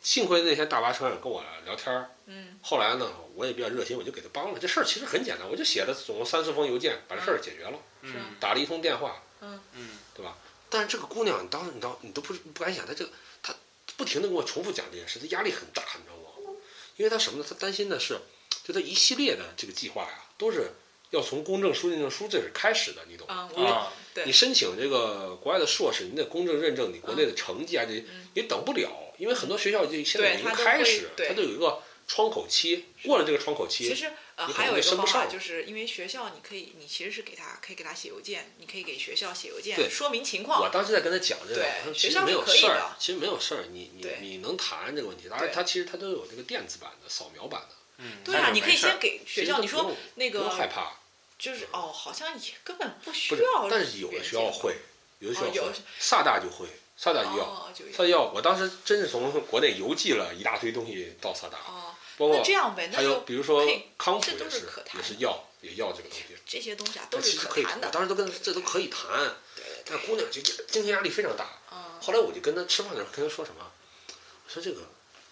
幸亏那天大巴车上跟我聊天儿，嗯后来呢，我也比较热心，我就给他帮了。这事儿其实很简单，我就写了总共三四封邮件，把这事儿解决了，嗯打了一通电话，嗯嗯对吧？但是这个姑娘，你当时你当你都不不敢想，她这个她不停的跟我重复讲这件事，她压力很大，你知道吗？因为她什么呢？她担心的是，就他一系列的这个计划呀，都是要从公证书、认证书这是开始的，你懂吗？嗯，我啊，对。你申请这个国外的硕士，你得公证认证你国内的成绩啊，这嗯。你等不了，因为很多学校就现在已经开始，对。它都有一个窗口期，过了这个窗口期，其实呃还有一个方法，就是因为学校你可以，你其实是给他可以给他写邮件，你可以给学校写邮件说明情况我。当时在跟他讲这个，学校没有事儿其实没有事儿，你你你能谈这个问题，当然对。它其实他都有这个电子版的、扫描版的，嗯，对啊，你可以先给学校，你说那不用害怕，就是哦，好像也根本不需要，但是有的学校会，有的学校会，萨大就会，萨大就要，哦，就萨大要，我当时真是从国内邮寄了一大堆东西到萨大，哦，包括那这样呗，那还有就比如说康复也是也是药也要这个东西。这些东西啊都是其实可以谈，的我。当时都跟这都可以谈，对但姑娘就精神压力非常大。嗯后来我就跟她吃饭的时候跟她说什么，我说这个，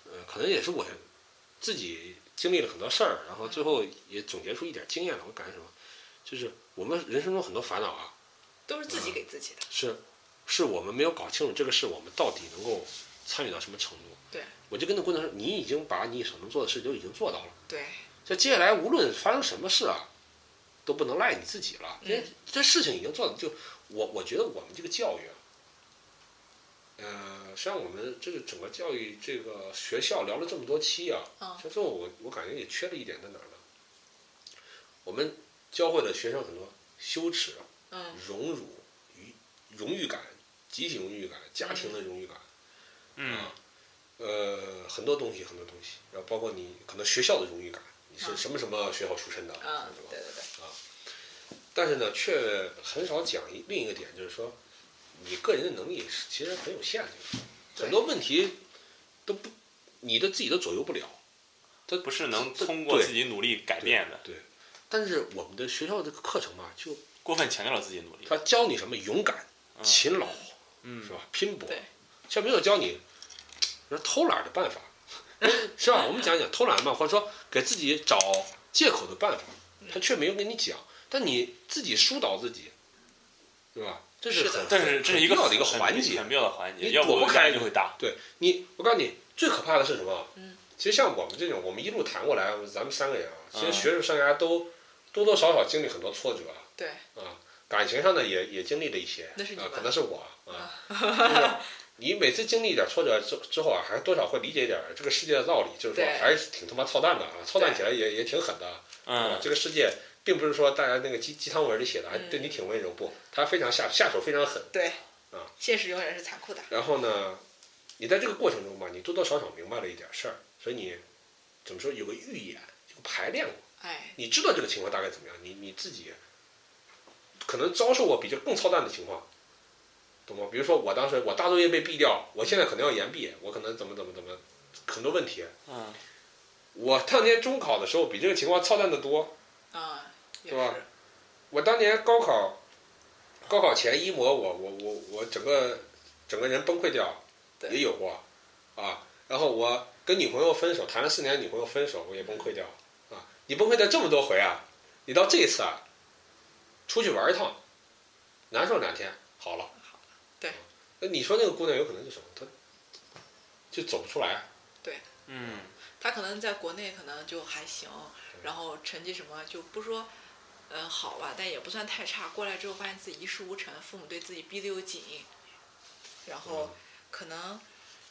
呃，可能也是我自己经历了很多事儿，然后最后也总结出一点经验来。我感觉什么，就是我们人生中很多烦恼啊，都是自己给自己的。是是我们没有搞清楚这个事，我们到底能够参与到什么程度。对，我就跟那姑娘说，你已经把你所能做的事都已经做到了。对，这接下来无论发生什么事啊，都不能赖你自己了，因为这事情已经做了。就我我觉得我们这个教育啊，呃，实际上我们这个整个教育这个学校聊了这么多期啊，嗯其实我我感觉也缺了一点在哪儿呢？我们教会了学生很多羞耻、嗯荣辱、与荣誉感、集体荣誉感、家庭的荣誉感。嗯啊，呃，很多东西，很多东西，然后包括你可能学校的荣誉感，你是嗯什么什么学校出身的，嗯，是吧对？对啊，但是呢，却很少讲一另一个点，就是说，你个人的能力是其实很有限的，很多问题都不，你的自己都左右不了。不是能通过自己努力改变的，对，但是我们的学校这个课程吧，就过分强调了自己努力。他教你什么勇敢、嗯勤劳，嗯是吧？拼搏，对却没有教你说偷懒的办法，是吧？我们讲讲偷懒嘛，或者说给自己找借口的办法，他却没有跟你讲，但你自己疏导自己，对吧？这是的很但是这是一个很必要的一个环节很。必要的环节，你躲不开就会大。对你，我告诉你，最可怕的是什么？嗯，其实像我们这种，我们一路谈过来，咱们三个人啊，其实嗯学术生涯都多多少少经历很多挫折对，啊，感情上呢也也经历了一些，啊，那是你吧可能是我啊，就是你每次经历一点挫折之之后啊，还多少会理解一点这个世界的道理，就是说还是挺他妈操蛋的啊，操蛋起来也也挺狠的，啊，嗯，这个世界并不是说大家那个鸡鸡汤文里写的，对你挺温柔，不，他非常下下手非常狠。对，啊，现实永远是残酷的。然后呢，你在这个过程中吧，你多多少少明白了一点事儿，所以你怎么说有个预演，有个排练过，哎，你知道这个情况大概怎么样，你你自己可能遭受过比这更操蛋的情况，懂吗？比如说我当时我大作业被毙掉，我现在可能要延毕，我可能怎么怎么怎么很多问题。嗯，我当年中考的时候比这个情况操蛋的多，是吧，我当年高考，高考前一模我我我我整个整个人崩溃掉，也有过，啊，然后我跟女朋友分手，谈了四年的女朋友分手，我也崩溃掉，啊，你崩溃掉这么多回啊，你到这一次啊，出去玩一趟，难受两天好了，对，那你说那个姑娘有可能是什么？她就走不出来，对。嗯，她可能在国内可能就还行，然后成绩什么就不说，呃好吧，但也不算太差。过来之后发现自己一事无成，父母对自己逼得又紧，然后可能，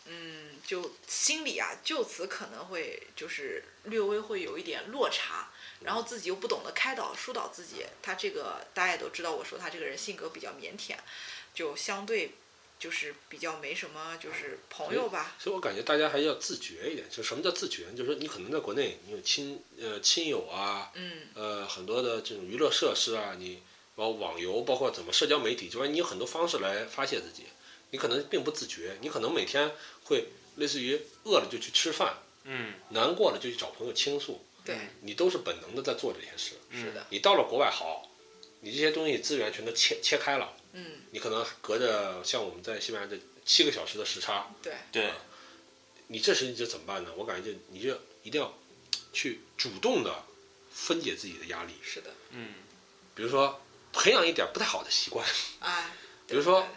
嗯，就心里啊，就此可能会就是略微会有一点落差，然后自己又不懂得开导疏导自己。他这个大家也都知道，我说他这个人性格比较腼腆，就相对就是比较没什么就是朋友吧。所以我感觉大家还是要自觉一点。就什么叫自觉？就是说你可能在国内你有亲呃亲友啊，嗯，呃很多的这种娱乐设施啊，你包括网游，包括怎么社交媒体，就说你有很多方式来发泄自己。你可能并不自觉，你可能每天会类似于饿了就去吃饭，嗯，难过了就去找朋友倾诉，对，你都是本能的在做这件事。是的，你到了国外好，你这些东西资源全都切切开了，嗯，你可能隔着像我们在西班牙这七个小时的时差，对，对，你这时你就怎么办呢？我感觉就你就一定要去主动的分解自己的压力，是的，嗯，比如说培养一点不太好的习惯，哎，比如说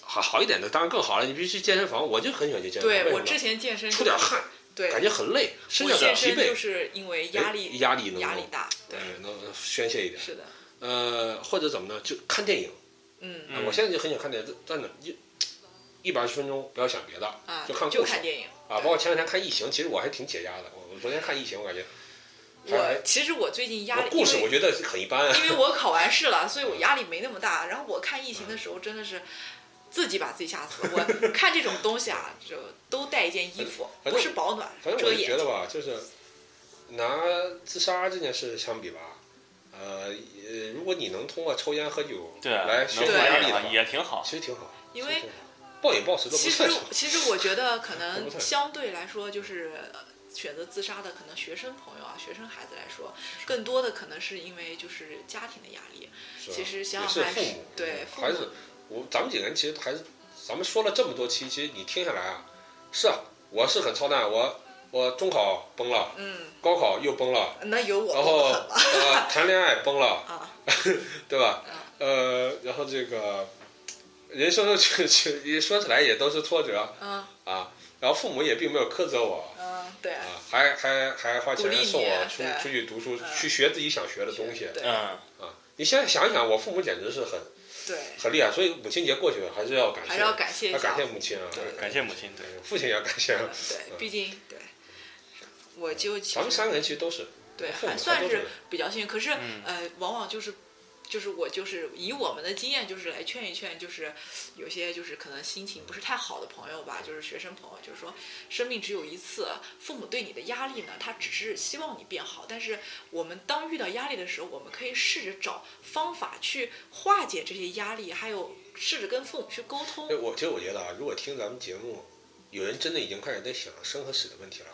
好好一点的当然更好了。你必须去健身房，我就很喜欢去健身房，对我之前健身出点汗，对，感觉很累，身我上很疲惫。就，是因为压力哎压力能压力大，对，能宣泄一点。是的，呃，或者怎么呢？就看电影。嗯嗯我现在就很想看电影，真的，一一百二十分钟不要想别的，啊，就看就看电影。啊。包括前两天看《异形》，其实我还挺解压的。我我昨天看《异形》，我感觉我其实我最近压力，故事我觉得很一般啊。因为 我考完试了，所以我压力没那么大。然后我看异形的时候，真的是自己把自己吓死。我看这种东西啊，就都带一件衣服，不是保暖，反正遮眼睛。我就觉得吧，就是拿自杀这件事相比吧，呃，呃如果你能通过抽烟喝酒对啊，来能宣泄压力的也挺好。其实挺好，因为暴饮暴食都不其实算什么。其实我觉得可能相对来说，就是呃选择自杀的可能学生朋友啊、学生孩子来说，更多的可能是因为就是家庭的压力。其实想想还是是父母，对还是我咱们几个人其实还是，咱们说了这么多期，其实你听下来啊，是啊，我是很操蛋，我我中考崩了，嗯，高考又崩了，那有我然后呃谈恋爱崩了，啊，对吧？呃，然后这个人生就就一说起来也都是挫折嗯。啊，然后父母也并没有苛责我。嗯，对。啊，还还还花钱送我出出去读书，嗯。去学自己想学的东西。对。嗯，啊。你现在想一想，我父母简直是很对，很厉害，所以母亲节过去了，还是要感谢，还是要感谢要感谢母亲啊，对。感谢母亲，对，父亲也要感谢。嗯对，毕竟对，我就其实咱们三个人其实都是，对还算是比较幸运，可是嗯呃，往往就是。就是我就是以我们的经验，就是来劝一劝，就是有些就是可能心情不是太好的朋友吧，就是学生朋友，就是说生命只有一次，父母对你的压力呢，他只是希望你变好，但是我们当遇到压力的时候，我们可以试着找方法去化解这些压力，还有试着跟父母去沟通哎，。我其实我觉得啊，如果听咱们节目，有人真的已经开始在想生和死的问题了，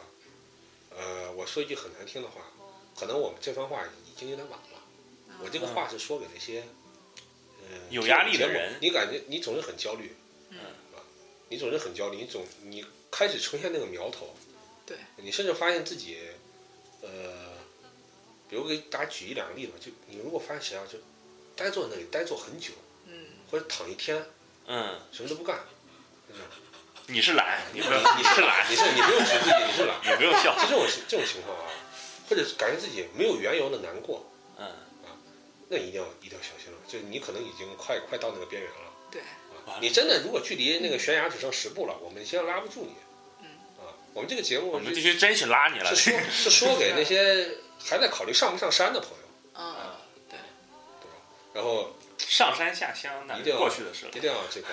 呃，我说一句很难听的话，可能我们这番话已经有点晚了。我这个话是说给那些，呃，有压力的人你感觉你总是很焦虑，嗯啊，你总是很焦虑，你总你开始呈现那个苗头，对，你甚至发现自己，呃，比如给大家举一两个例子，就你如果发现谁啊，就呆坐那里呆坐很久，嗯，或者躺一天嗯，什么都不干，你是懒，你不你 你是懒，你是你不用指自己，你是懒。你不用笑就，这种这种情况啊，或者是感觉自己没有缘由的难过，嗯啊，那一定要一定要小心了。就你可能已经快快到那个边缘了。对，啊，你真的如果距离那个悬崖只剩十步了，我们现在拉不住你。嗯啊，我们这个节目我们是必须真去拉你了是。说是说给那些还在考虑上不上山的朋友，嗯，对对，然后上山下乡那一定要过去的事了一，定要这个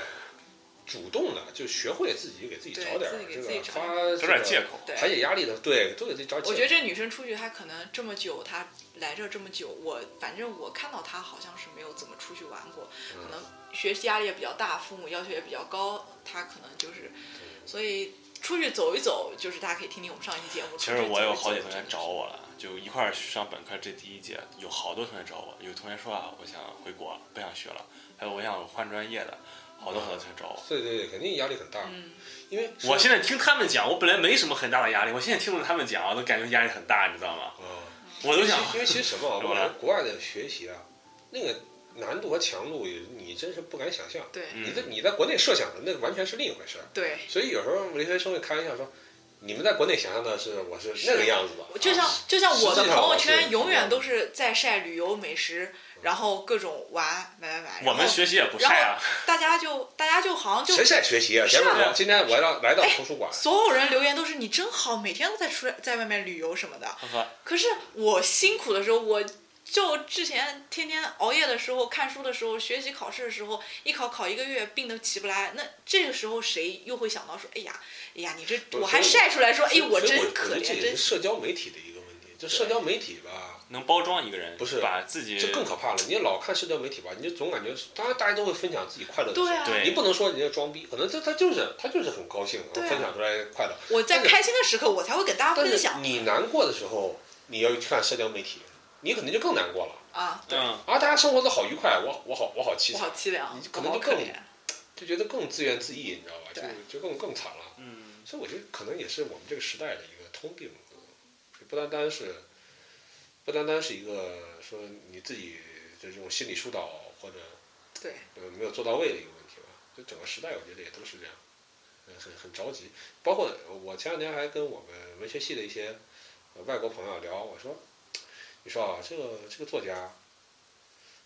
主动的，就学会自己给自己找点儿自己给这自己找个发有这个点借口。对排解压力的，对，都给自己找借口。我觉得这女生出去，她可能这么久，她来这儿这么久，我反正我看到她好像是没有怎么出去玩过，嗯可能学习压力也比较大，父母要求也比较高，她可能就是，所以出去走一走，就是大家可以听听我们上一期节目。其实我有好几同学找我了，就一块儿上本科这第一届，有好多同学找我。有同学说啊，我想回国，不想学了；还有我想换专业的，好多好多同学找我。对对对，肯定压力很大，嗯，因为我现在听他们讲，我本来没什么很大的压力，我现在听着他们讲，我都感觉压力很大，你知道吗？啊。我都想，因为其实什么啊，我怎么了觉得国外的学习啊，那个难度和强度，你真是不敢想象。对嗯你在你在国内设想的那完全是另一回事儿。对，所以有时候留学生会开玩笑说，你们在国内想象的是我是那个样子的，就像啊就像我的朋友圈永远嗯。都是在晒旅游美食，然后各种玩买买买，我们然后学习也不晒啊，大家就大家就好像就谁晒学习啊？是啊。前面我今天我要来到图书馆，所有人留言都是你真好，每天都在出来在外面旅游什么的。可是我辛苦的时候，我就之前天天熬夜的时候、看书的时候、学习考试的时候，一考考一个月，病都起不来。那这个时候谁又会想到说，哎呀，哎呀，你这我还晒出来说，哎，我真可怜，觉得这也是社交媒体的一个问题。就社交媒体吧，能包装一个人，不是把自己这更可怕了。你老看社交媒体吧，你就总感觉，当然大家都会分享自己快乐的事，对啊。你不能说人家装逼，可能他他就是他就是很高兴，啊分享出来快乐。我在开心的时刻，我才会给大家分享。你难过的时候，你要去看社交媒体，你可能就更难过了。啊，对，嗯，啊，大家生活的好愉快，我我好我好凄我惨好，凄凉你，可能就更。就觉得更自怨自艾，你知道吧？就对就更更惨了。嗯，所以我觉得可能也是我们这个时代的一个通病，不单单是不单单是一个说你自己的这种心理疏导或者对，呃没有做到位的一个问题吧。就整个时代，我觉得也都是这样，呃，很很着急。包括我前两天还跟我们文学系的一些呃外国朋友聊，我说，你说啊，这个这个作家，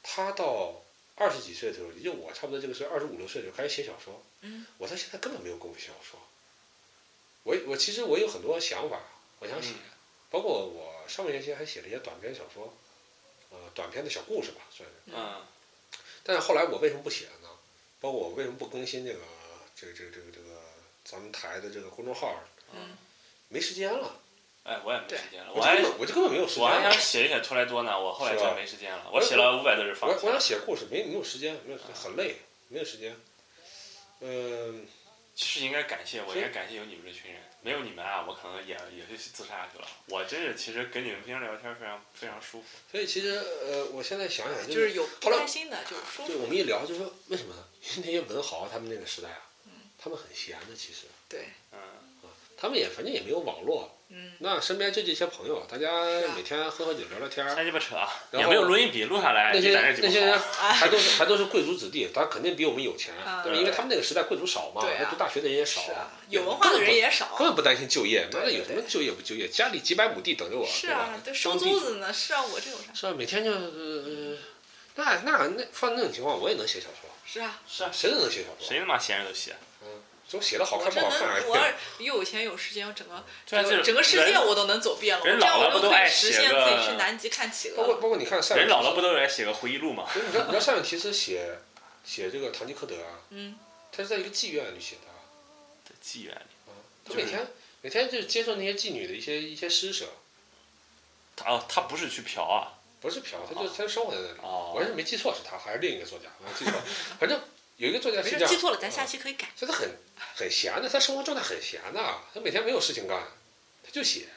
他到二十几岁的时候，也就我差不多这个岁，二十五六岁的时候开始写小说，嗯，我到现在根本没有功夫写小说。我我其实我有很多想法，我想写，嗯包括我上个学期还写了一些短篇小说，呃，短篇的小故事吧，算是。嗯，但是后来我为什么不写呢？包括我为什么不更新这个这个这个这个这个咱们台的这个公众号？嗯，没时间了，哎，我也没时间了，我还我就根本我就根本没有时间我还了。想写一写托莱多呢，我后来是吧真没时间了，我写了五百多字放我我想。写故事，没没有时间，没有，很累，没有时间。嗯，其实应该感谢，我应该感谢有你们这群人，没有你们啊，我可能也也是自杀去了。我真是其实跟你们平时聊天非常非常舒服。所以其实呃，我现在想想，就是是有不开心的，就是说对我们一聊，就说为什么呢？因为那些文豪他们那个时代啊，他们很闲的，其实对，嗯，他们也反正也没有网络，嗯，那身边就这些朋友，大家每天喝喝酒聊聊天儿。瞎鸡巴扯，也没有录音笔录下来，那些那些人。还都是还都是贵族子弟，他肯定比我们有钱，啊对吧？因为他们那个时代贵族少嘛，那读大学的人也少啊，有文化的人也少根。本不担心就业，对对妈的有什么就业不就业？家里几百亩地等着我，是啊，都收租子呢。是啊，我这有啥？是啊，每天就呃，那那那放那种情况，我也能写小说，是啊，是啊，谁都能写小说，谁他妈闲着都写。就写的好看不，好看而已。我又有钱有时间，我整个 整就是个整个世界我都能走遍了。我人这样老了我就可以不都爱实现自己去南极看企鹅。包括包括你看塞人老了不都来写个回忆录吗？你知道你知道塞万提斯写写这个《堂吉诃德》啊，嗯，他是在一个妓院里写的妓院里，他每天每天就是接受那些妓女的一些一些施舍，他哦，他不是去嫖啊。不是嫖，他就他就生活在那里。哦我要是没记错是他，还是另一个作家，我记错了。反正有一个作家是这样，记错了，咱下期可以改。就他很很闲的，他生活状态很闲的，他每天没有事情干，他就写，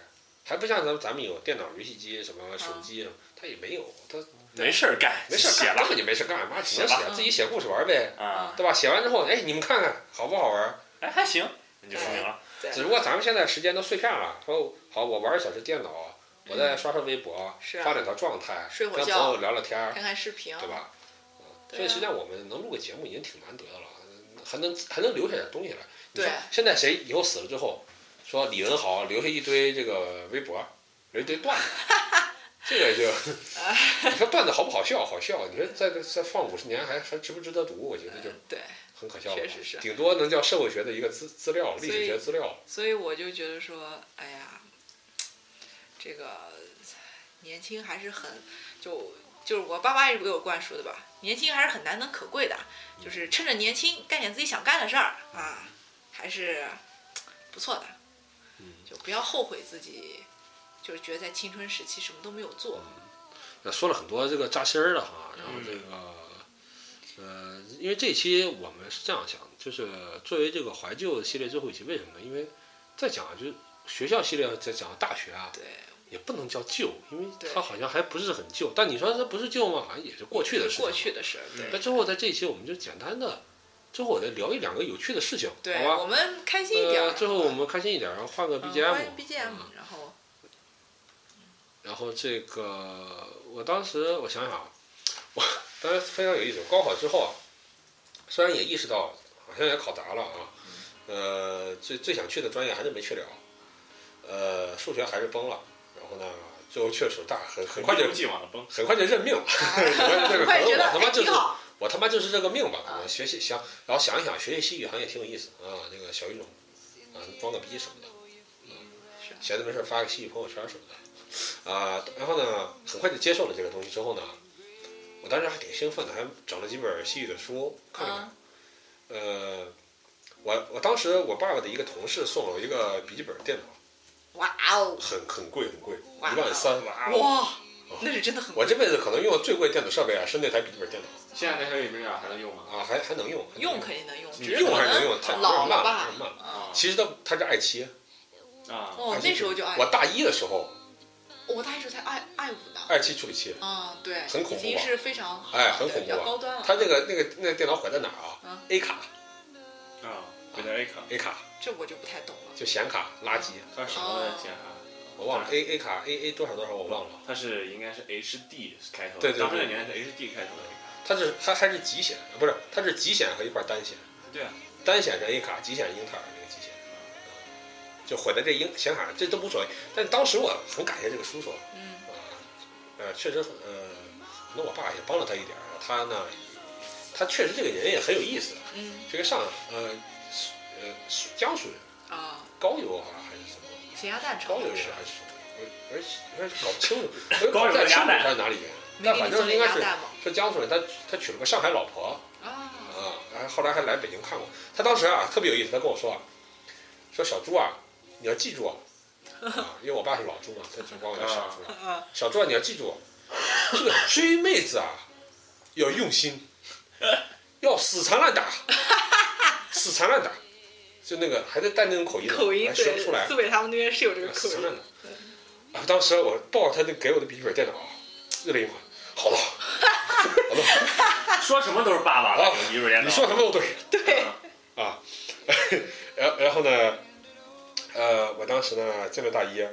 还不像咱们咱们有电脑、游戏机什么手机什么，他也没有，他没事儿干，没事儿干，写了根本就没事儿干，妈只能写写，自己写故事玩呗，啊，对吧？写完之后，哎，你们看看好不好玩？哎还行，那就说明了。对只不过咱们现在时间都碎片了，说好我玩一小时电脑，我再刷刷微博，发两条状态，跟朋睡会觉友聊聊天儿，看看视频，对？吧？所以实际上我们能录个节目已经挺难得的了，还能还能留下点东西来。你说对现在谁以后死了之后，说李文豪留下一堆这个微博，有一堆段子，这个就 你说段子好不好笑？好笑。你说再再放五十年还还值不值得读？我觉得就对，很可笑了。确实是顶多能叫社会学的一个资资料，历史学资料。所以我就觉得说，哎呀，这个年轻还是很就就是我爸妈一直给我灌输的吧，年轻还是很难能可贵的，就是趁着年轻干点自己想干的事儿啊，还是不错的。嗯就不要后悔自己，就是觉得在青春时期什么都没有做。那说了很多这个扎心儿的哈，然后这个，呃，因为这一期我们是这样想的，就是作为这个怀旧系列最后一期，为什么呢？因为在讲就是学校系列在讲大学啊，对，也不能叫旧，因为对它好像还不是很旧。但你说它不是旧吗？好像也是过去的事。过去的事。那之后在这一期，我们就简单的，之后我再聊一两个有趣的事情，对，好吧？我们开心一点最后我们开心一点，然后换个嗯 BGM，、欢迎 BGM，嗯然后然后这个，我当时我想想啊，我当时非常有意思。高考之后啊，虽然也意识到好像也考砸了啊，呃，最最想去的专业还是没去了，呃，数学还是崩了。然后呢，最后去了首大，很很快就一如既往的崩。很快就认命了，很快就这个可能我他妈就是。我他妈就是这个命吧。啊我学习想，然后想一想，学习西语好像也挺有意思啊。那个小语种啊，装个逼什么的，是闲着没事发个西语朋友圈什么的啊。然后呢，很快就接受了这个东西之后呢，我当时还挺兴奋的，还整了几本西语的书看了看。嗯，呃，我我当时我爸爸的一个同事送了我一个笔记本电脑，哇哦，很很贵很贵，一万三。哇，那是真的很贵我这辈子可能用的最贵电子设备啊，是那台笔记本电脑。现在那台笔记本电脑还能用吗？啊，还还能用，用。肯定能用，只是用还是能用，它能老了吧。有点慢。啊。其实它它是 i 七，啊，哦，那时候就爱。我大一的时候，我大一时候才 i i 五呢。i 七处理器，啊，对，很恐怖已经是非常哎，很恐怖啊。高端了。它那个那个那个电脑毁在哪儿啊？嗯？A 卡。啊，回到 A 卡，A 卡这我就不太懂了。就显卡垃圾，它什么的键盘？我忘了 A A 卡 A A 多少多少我忘了。它是应该是 HD 开头的，对对对当时那年代是 HD 开头的 A 卡。它是它还是极显，呃不是它是极显和一块单显，对啊，单显是 A 卡，极显是英特尔那个极显，就毁在这英显卡这都无所谓。但当时我很感谢这个叔叔啊，嗯呃，确实很呃，可能我爸也帮了他一点儿。他呢，他确实这个人也很有意思。嗯这个上呃是呃是江苏人，啊，高邮好像还是什么？咸鸭蛋炒高邮是还是什么？我我我也搞不清楚，高邮搞不太清楚他是哪里。人。没但反正应该是？是江苏人，他他娶了个上海老婆。啊，啊，然后后来还来北京看过。他当时啊特别有意思，他跟我说啊，说小朱啊，你要记住啊，啊，因为我爸是老朱嘛，他就管我叫小朱小朱啊，你要记住，这个追妹子啊，要用心，要死缠烂打，死缠烂打，就那个还在带那种口音呢，口音还说不出来，苏北他们那边是有这个口音死缠烂。打。啊，当时我抱着他那给我的笔记本电脑，热了一会儿。好了，好的，说什么都是爸爸啊的一入电脑。你说什么都对对，啊。然 然后呢，呃，我当时呢进了大一，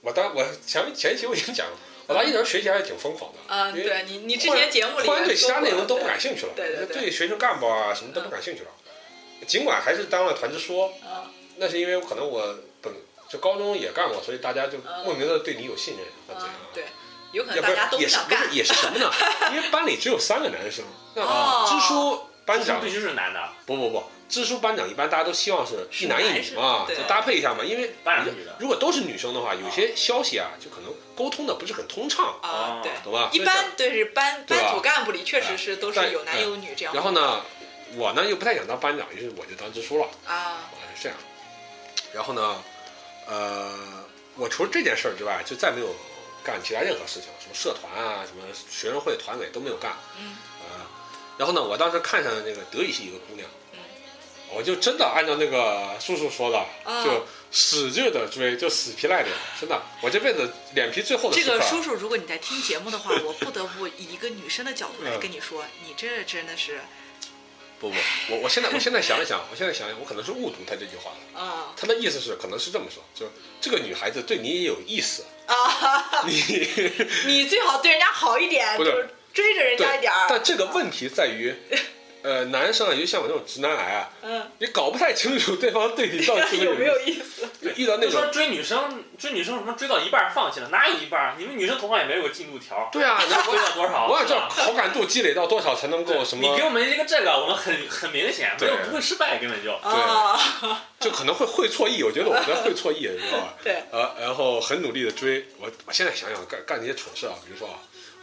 我当我前面前期我已经讲了，我大一的时候学习还是挺疯狂的，嗯，对你你之前节目里突然对其他内容都不感兴趣了，对对对对学生干部啊什么都不感兴趣了。尽管还是当了团支书，啊那是因为可能我本就高中也干过，所以大家就嗯莫名的对你有信任或怎样嗯，。对，有可能大家都也是想干不是。也是什么呢？因为班里只有三个男生，支书班长必须是男的，不不不，支书班长一般大家都希望是一男一女嘛，就搭配一下嘛。因为班长女的。如果都是女生的话，有些消息啊就可能沟通的不是很通畅，啊懂吧？一般对是班班组干部里确实是都是有男有女这样。然后？呢，我呢又不太想当班长，于是我就当支书了。啊，啊，是这样。然后呢，呃，我除了这件事儿之外，就再没有干其他任何事情，什么社团啊，什么学生会、团委都没有干。嗯呃，然后呢，我当时看上那个德语系一个姑娘，嗯我就真的按照那个叔叔说的，啊就使劲的追，就死皮赖脸，真的，我这辈子脸皮最厚的这。个叔叔，如果你在听节目的话，我不得不以一个女生的角度来嗯跟你说，你这真的是不不，我我现在我现在想一想，我现在想想，我可能是误读他这句话了。啊他的意思是，可能是这么说，就是这个女孩子对你也有意思，啊，你你最好对人家好一点，不就是是追着人家一点儿。但这个问题在于，呃，男生啊，尤其像我这种直男癌啊，嗯，你搞不太清楚对方对你到底 有没有意意思？思，就遇到那种说追女生，追女生什么追到一半放弃了，哪有一半？你们女生同行也没有个进度条，对啊，那追到多少？我想知道好感度积累到多少才能够什么你给，我们一个这个，我们很很明显，没有不会失败，根本就。对，就可能会会错意。我觉得我在会错意，你知道吧？对，呃，然后很努力的追。我我现在想想干干那些蠢事啊，比如说啊，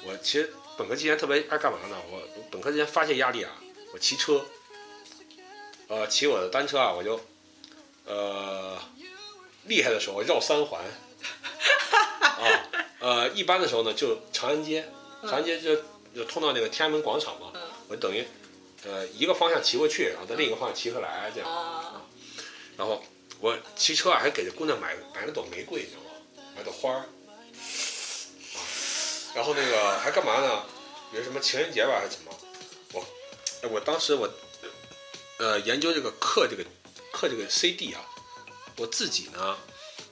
我其实本科期间特别爱干嘛呢？我我本科期间发泄压力啊，我骑车，呃，骑我的单车啊，我就，呃，厉害的时候绕三环，啊，呃，一般的时候呢就长安街，长安街就就通到那个天安门广场嘛，嗯我等于，呃，一个方向骑过去，然后在另一个方向骑回来，这样。啊，然后我骑车啊，还给这姑娘买买了朵玫瑰，你知道吗？买朵花儿，啊，然后那个还干嘛呢？比如什么情人节吧，还是怎么？我，哎我当时我，呃，研究这个刻这个刻这个 CD 啊，我自己呢，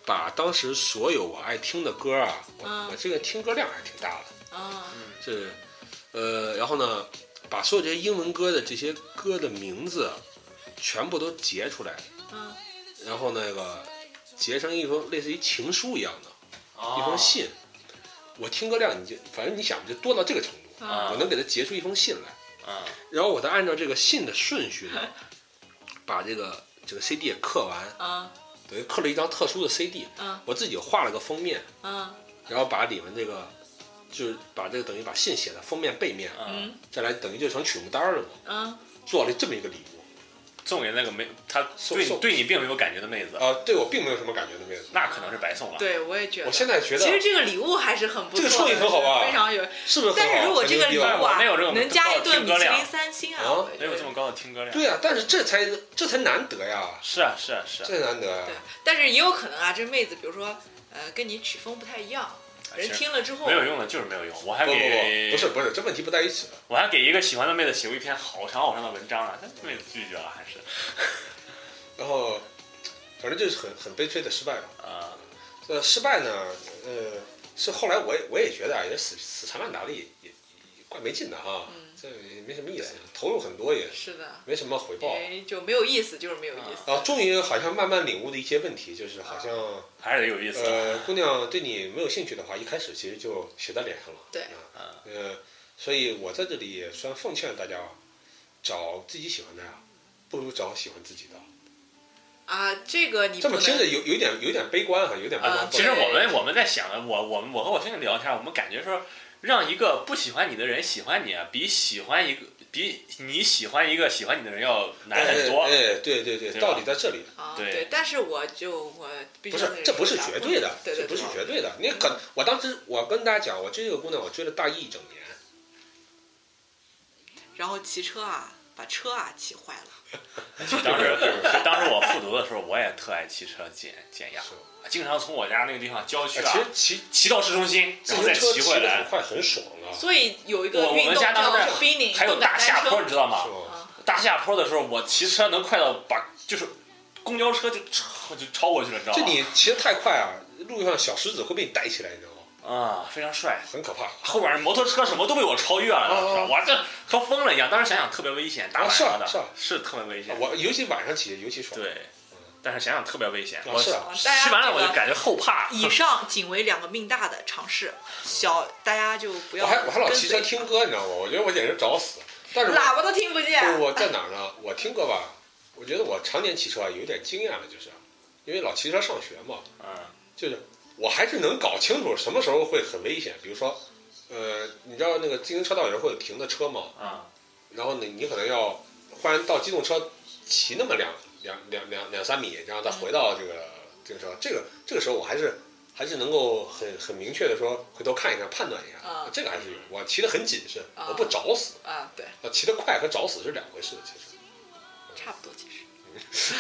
把当时所有我爱听的歌啊，我、嗯。我这个听歌量还挺大的，啊，是，呃，然后呢，把所有这些英文歌的这些歌的名字全部都截出来，嗯，然后那个截成一封类似于情书一样的一一封信。我听歌量你就反正你想就多到这个程度，啊我能给他截出一封信来，啊。然后我再按照这个信的顺序呢，把这个这个 CD 也刻完，啊，等于刻了一张特殊的 CD，嗯我自己画了个封面，嗯然后把里面这个就是把这个等于把信写在封面背面，嗯，嗯再来等于就成曲目单了嘛，嗯，做了这么一个礼物。送给那个没他对你对你并没有感觉的妹子，啊，对我并没有什么感觉的妹子，那可能是白送了。对，我也觉得。我现在觉得其实这个礼物还是很不错的，这个创意很好吧非常有。是不是？但是如果这个礼物啊没有这种能加一顿米其林三星啊，没有这么高的听歌量。对啊，但是这才这才难得呀，是啊是啊是啊这，才难得呀对。但是也有可能啊，这妹子比如说呃跟你曲风不太一样，人听了之后没有用的，就是没有用。我还不不给不，不是不是，这问题不在于此。我还给一个喜欢的妹子写过一篇好长好长的文章啊，但妹子拒绝了，还是 然后，反正就是很很悲催的失败吧。啊，这失败呢，呃，是后来我也我也觉得啊，也死死缠烂打的也也也怪没劲的哈，嗯这也没什么意思，投入很多也是的，没什么回报。就没有意思，就是没有意思。然后终于好像慢慢领悟的一些问题，就是好像还是得有意思。呃，姑娘对你没有兴趣的话，一开始其实就写在脸上了。对啊，呃，所以我在这里也算奉劝大家，找自己喜欢的呀，不如找喜欢自己的。啊，这个你这么听着有有点有点悲观哈，有点悲观。啊其实我们我们在想，我我们我和我兄弟聊天，我们感觉说，让一个不喜欢你的人喜欢你啊，比喜欢一个比你喜欢一个喜欢你的人要难很多。哎，哎对对对，道理在这里。啊，对对，但是我就我必须不是，这不是绝对的，对对，这不是绝对的。你可，我当时我跟大家讲，我追这个姑娘，我追了大一一整年。然后骑车啊，把车啊骑坏了。其实当时就是当时我复读的时候，我也特爱骑车减减压，经常从我家那个地方郊区哎啊其实骑骑到市中心，然后再骑骑回来。很快，很爽啊。所以有一个我我们运动叫家当时还有大下坡，你知道吗？大下坡的时候，我骑车能快到把就是公交车就超就超过去了，你知道就吗？你骑得太快啊，路上小石子会被你带起来，你知道吗？啊，非常帅。很可怕。后边摩托车什么都被我超越了，我这和疯了一样。当时想想特别危险，大晚上的，是啊是特别危险。我尤其晚上骑尤其爽。对，但是想想特别危险。是骑完了我就感觉后怕。以上仅为两个命大的尝试，小大家就不要我还我还老骑车听歌，你知道吗？我觉得我简直找死。但是我喇叭都听不见。不，我在哪儿呢？我听歌吧，我觉得我常年骑车啊，有点经验了，就是因为老骑车上学嘛，嗯就是我还是能搞清楚什么时候会很危险。比如说，呃，你知道那个自行车道有时候会有停的车嘛，啊然后你你可能要忽然到机动车骑那么两两两两两三米，然后再回到这个自行车，这个这个时候我还是还是能够很很明确的说回头看一看，判断一下，啊这个还是有。我骑得很谨慎，啊我不找死。啊，对，啊，骑得快和找死是两回事，其实。差不多其实。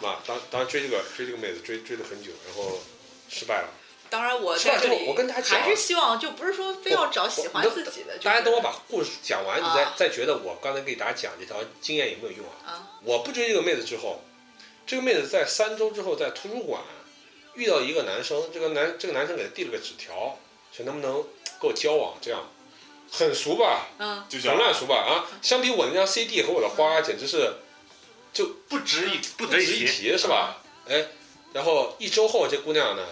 那当当然追这个追这个妹子追追了很久，然后失败了。当然，我是吧在这里我跟大家讲还是希望，就不是说非要找喜欢自己的，就是大家等我把故事讲完，你再、啊再觉得我刚才给大家讲这条经验有没有用啊？啊我不追这个妹子之后，这个妹子在三周之后在图书馆遇到一个男生，这个男这个男生给她递了个纸条，说能不能跟我交往，这样很熟吧？嗯就很烂熟吧？啊，相比我那张 CD 和我的花，简直是不值一不不值一提。值一提，是吧？哎，然后一周后，这姑娘呢，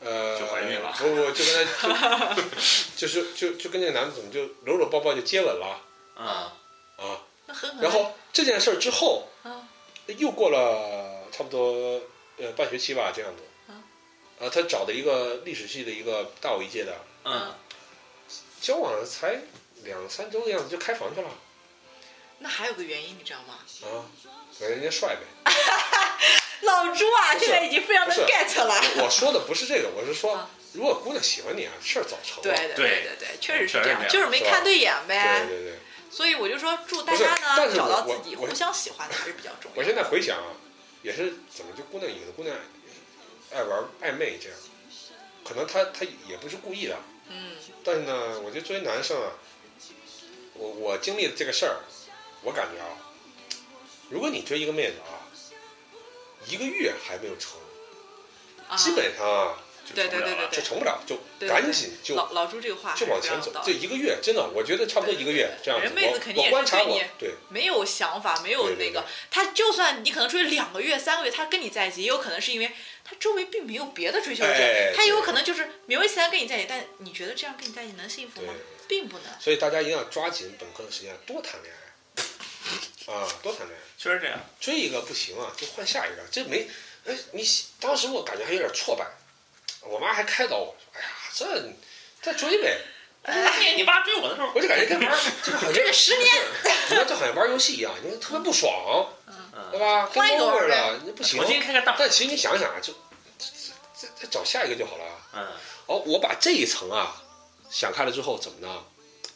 呃，就怀孕了不不，就跟他就就是就就跟那个男的怎么就搂搂抱抱就接吻了啊，啊？然后这件事儿之后，啊又过了差不多呃半学期吧，这样子。啊啊，他找的一个历史系的一个大我一届的，嗯，交往了才两三周的样子就开房去了那还有个原因，你知道吗？啊，人家帅呗。老朱啊，现在已经非常的 get 了。我说的不是这个，我是说啊，如果姑娘喜欢你啊，事儿早成了。对对对对对，确实是这样，就是没看对眼呗。对对对。所以我就说，祝大家呢找到自己互相喜欢的还是比较重要。我现在回想啊，也是怎么就姑娘有的姑娘爱玩暧昧这样，可能她她也不是故意的，嗯但是呢，我觉得作为男生啊，我我经历的这个事儿，我感觉啊，如果你追一个妹子啊，一个月还没有成，啊，基本上啊对对对对就，成不了，就对对赶紧就老老朱这个话就往前走，这一个月真的，我觉得差不多一个月这样子。人妹子肯定也是我我观察对你我对。没有想法，没有对对那个，他就算你可能追两个月、三个月，他跟你在一起，也有可能是因为他周围并没有别的追求者，哎他有可能就是勉为其难跟你在一起，但你觉得这样跟你在一起能幸福对。吗？，并不能。所以大家一定要抓紧本科的时间，多谈恋爱啊，多谈恋爱。确实这样。追一个不行啊，就换下一个。这没，哎，你当时我感觉还有点挫败，我妈还开导我说：“哎呀，这再追呗。哎，你爸追我的时候”，我就感觉跟玩儿，这个好像这个十年，你说这好像玩游戏一样，你说特别不爽，对嗯，吧？换一个呗了，你不行重。新开个档。但其实你想想啊，就再再再找下一个就好了。嗯哦，我把这一层啊想开了之后，怎么呢？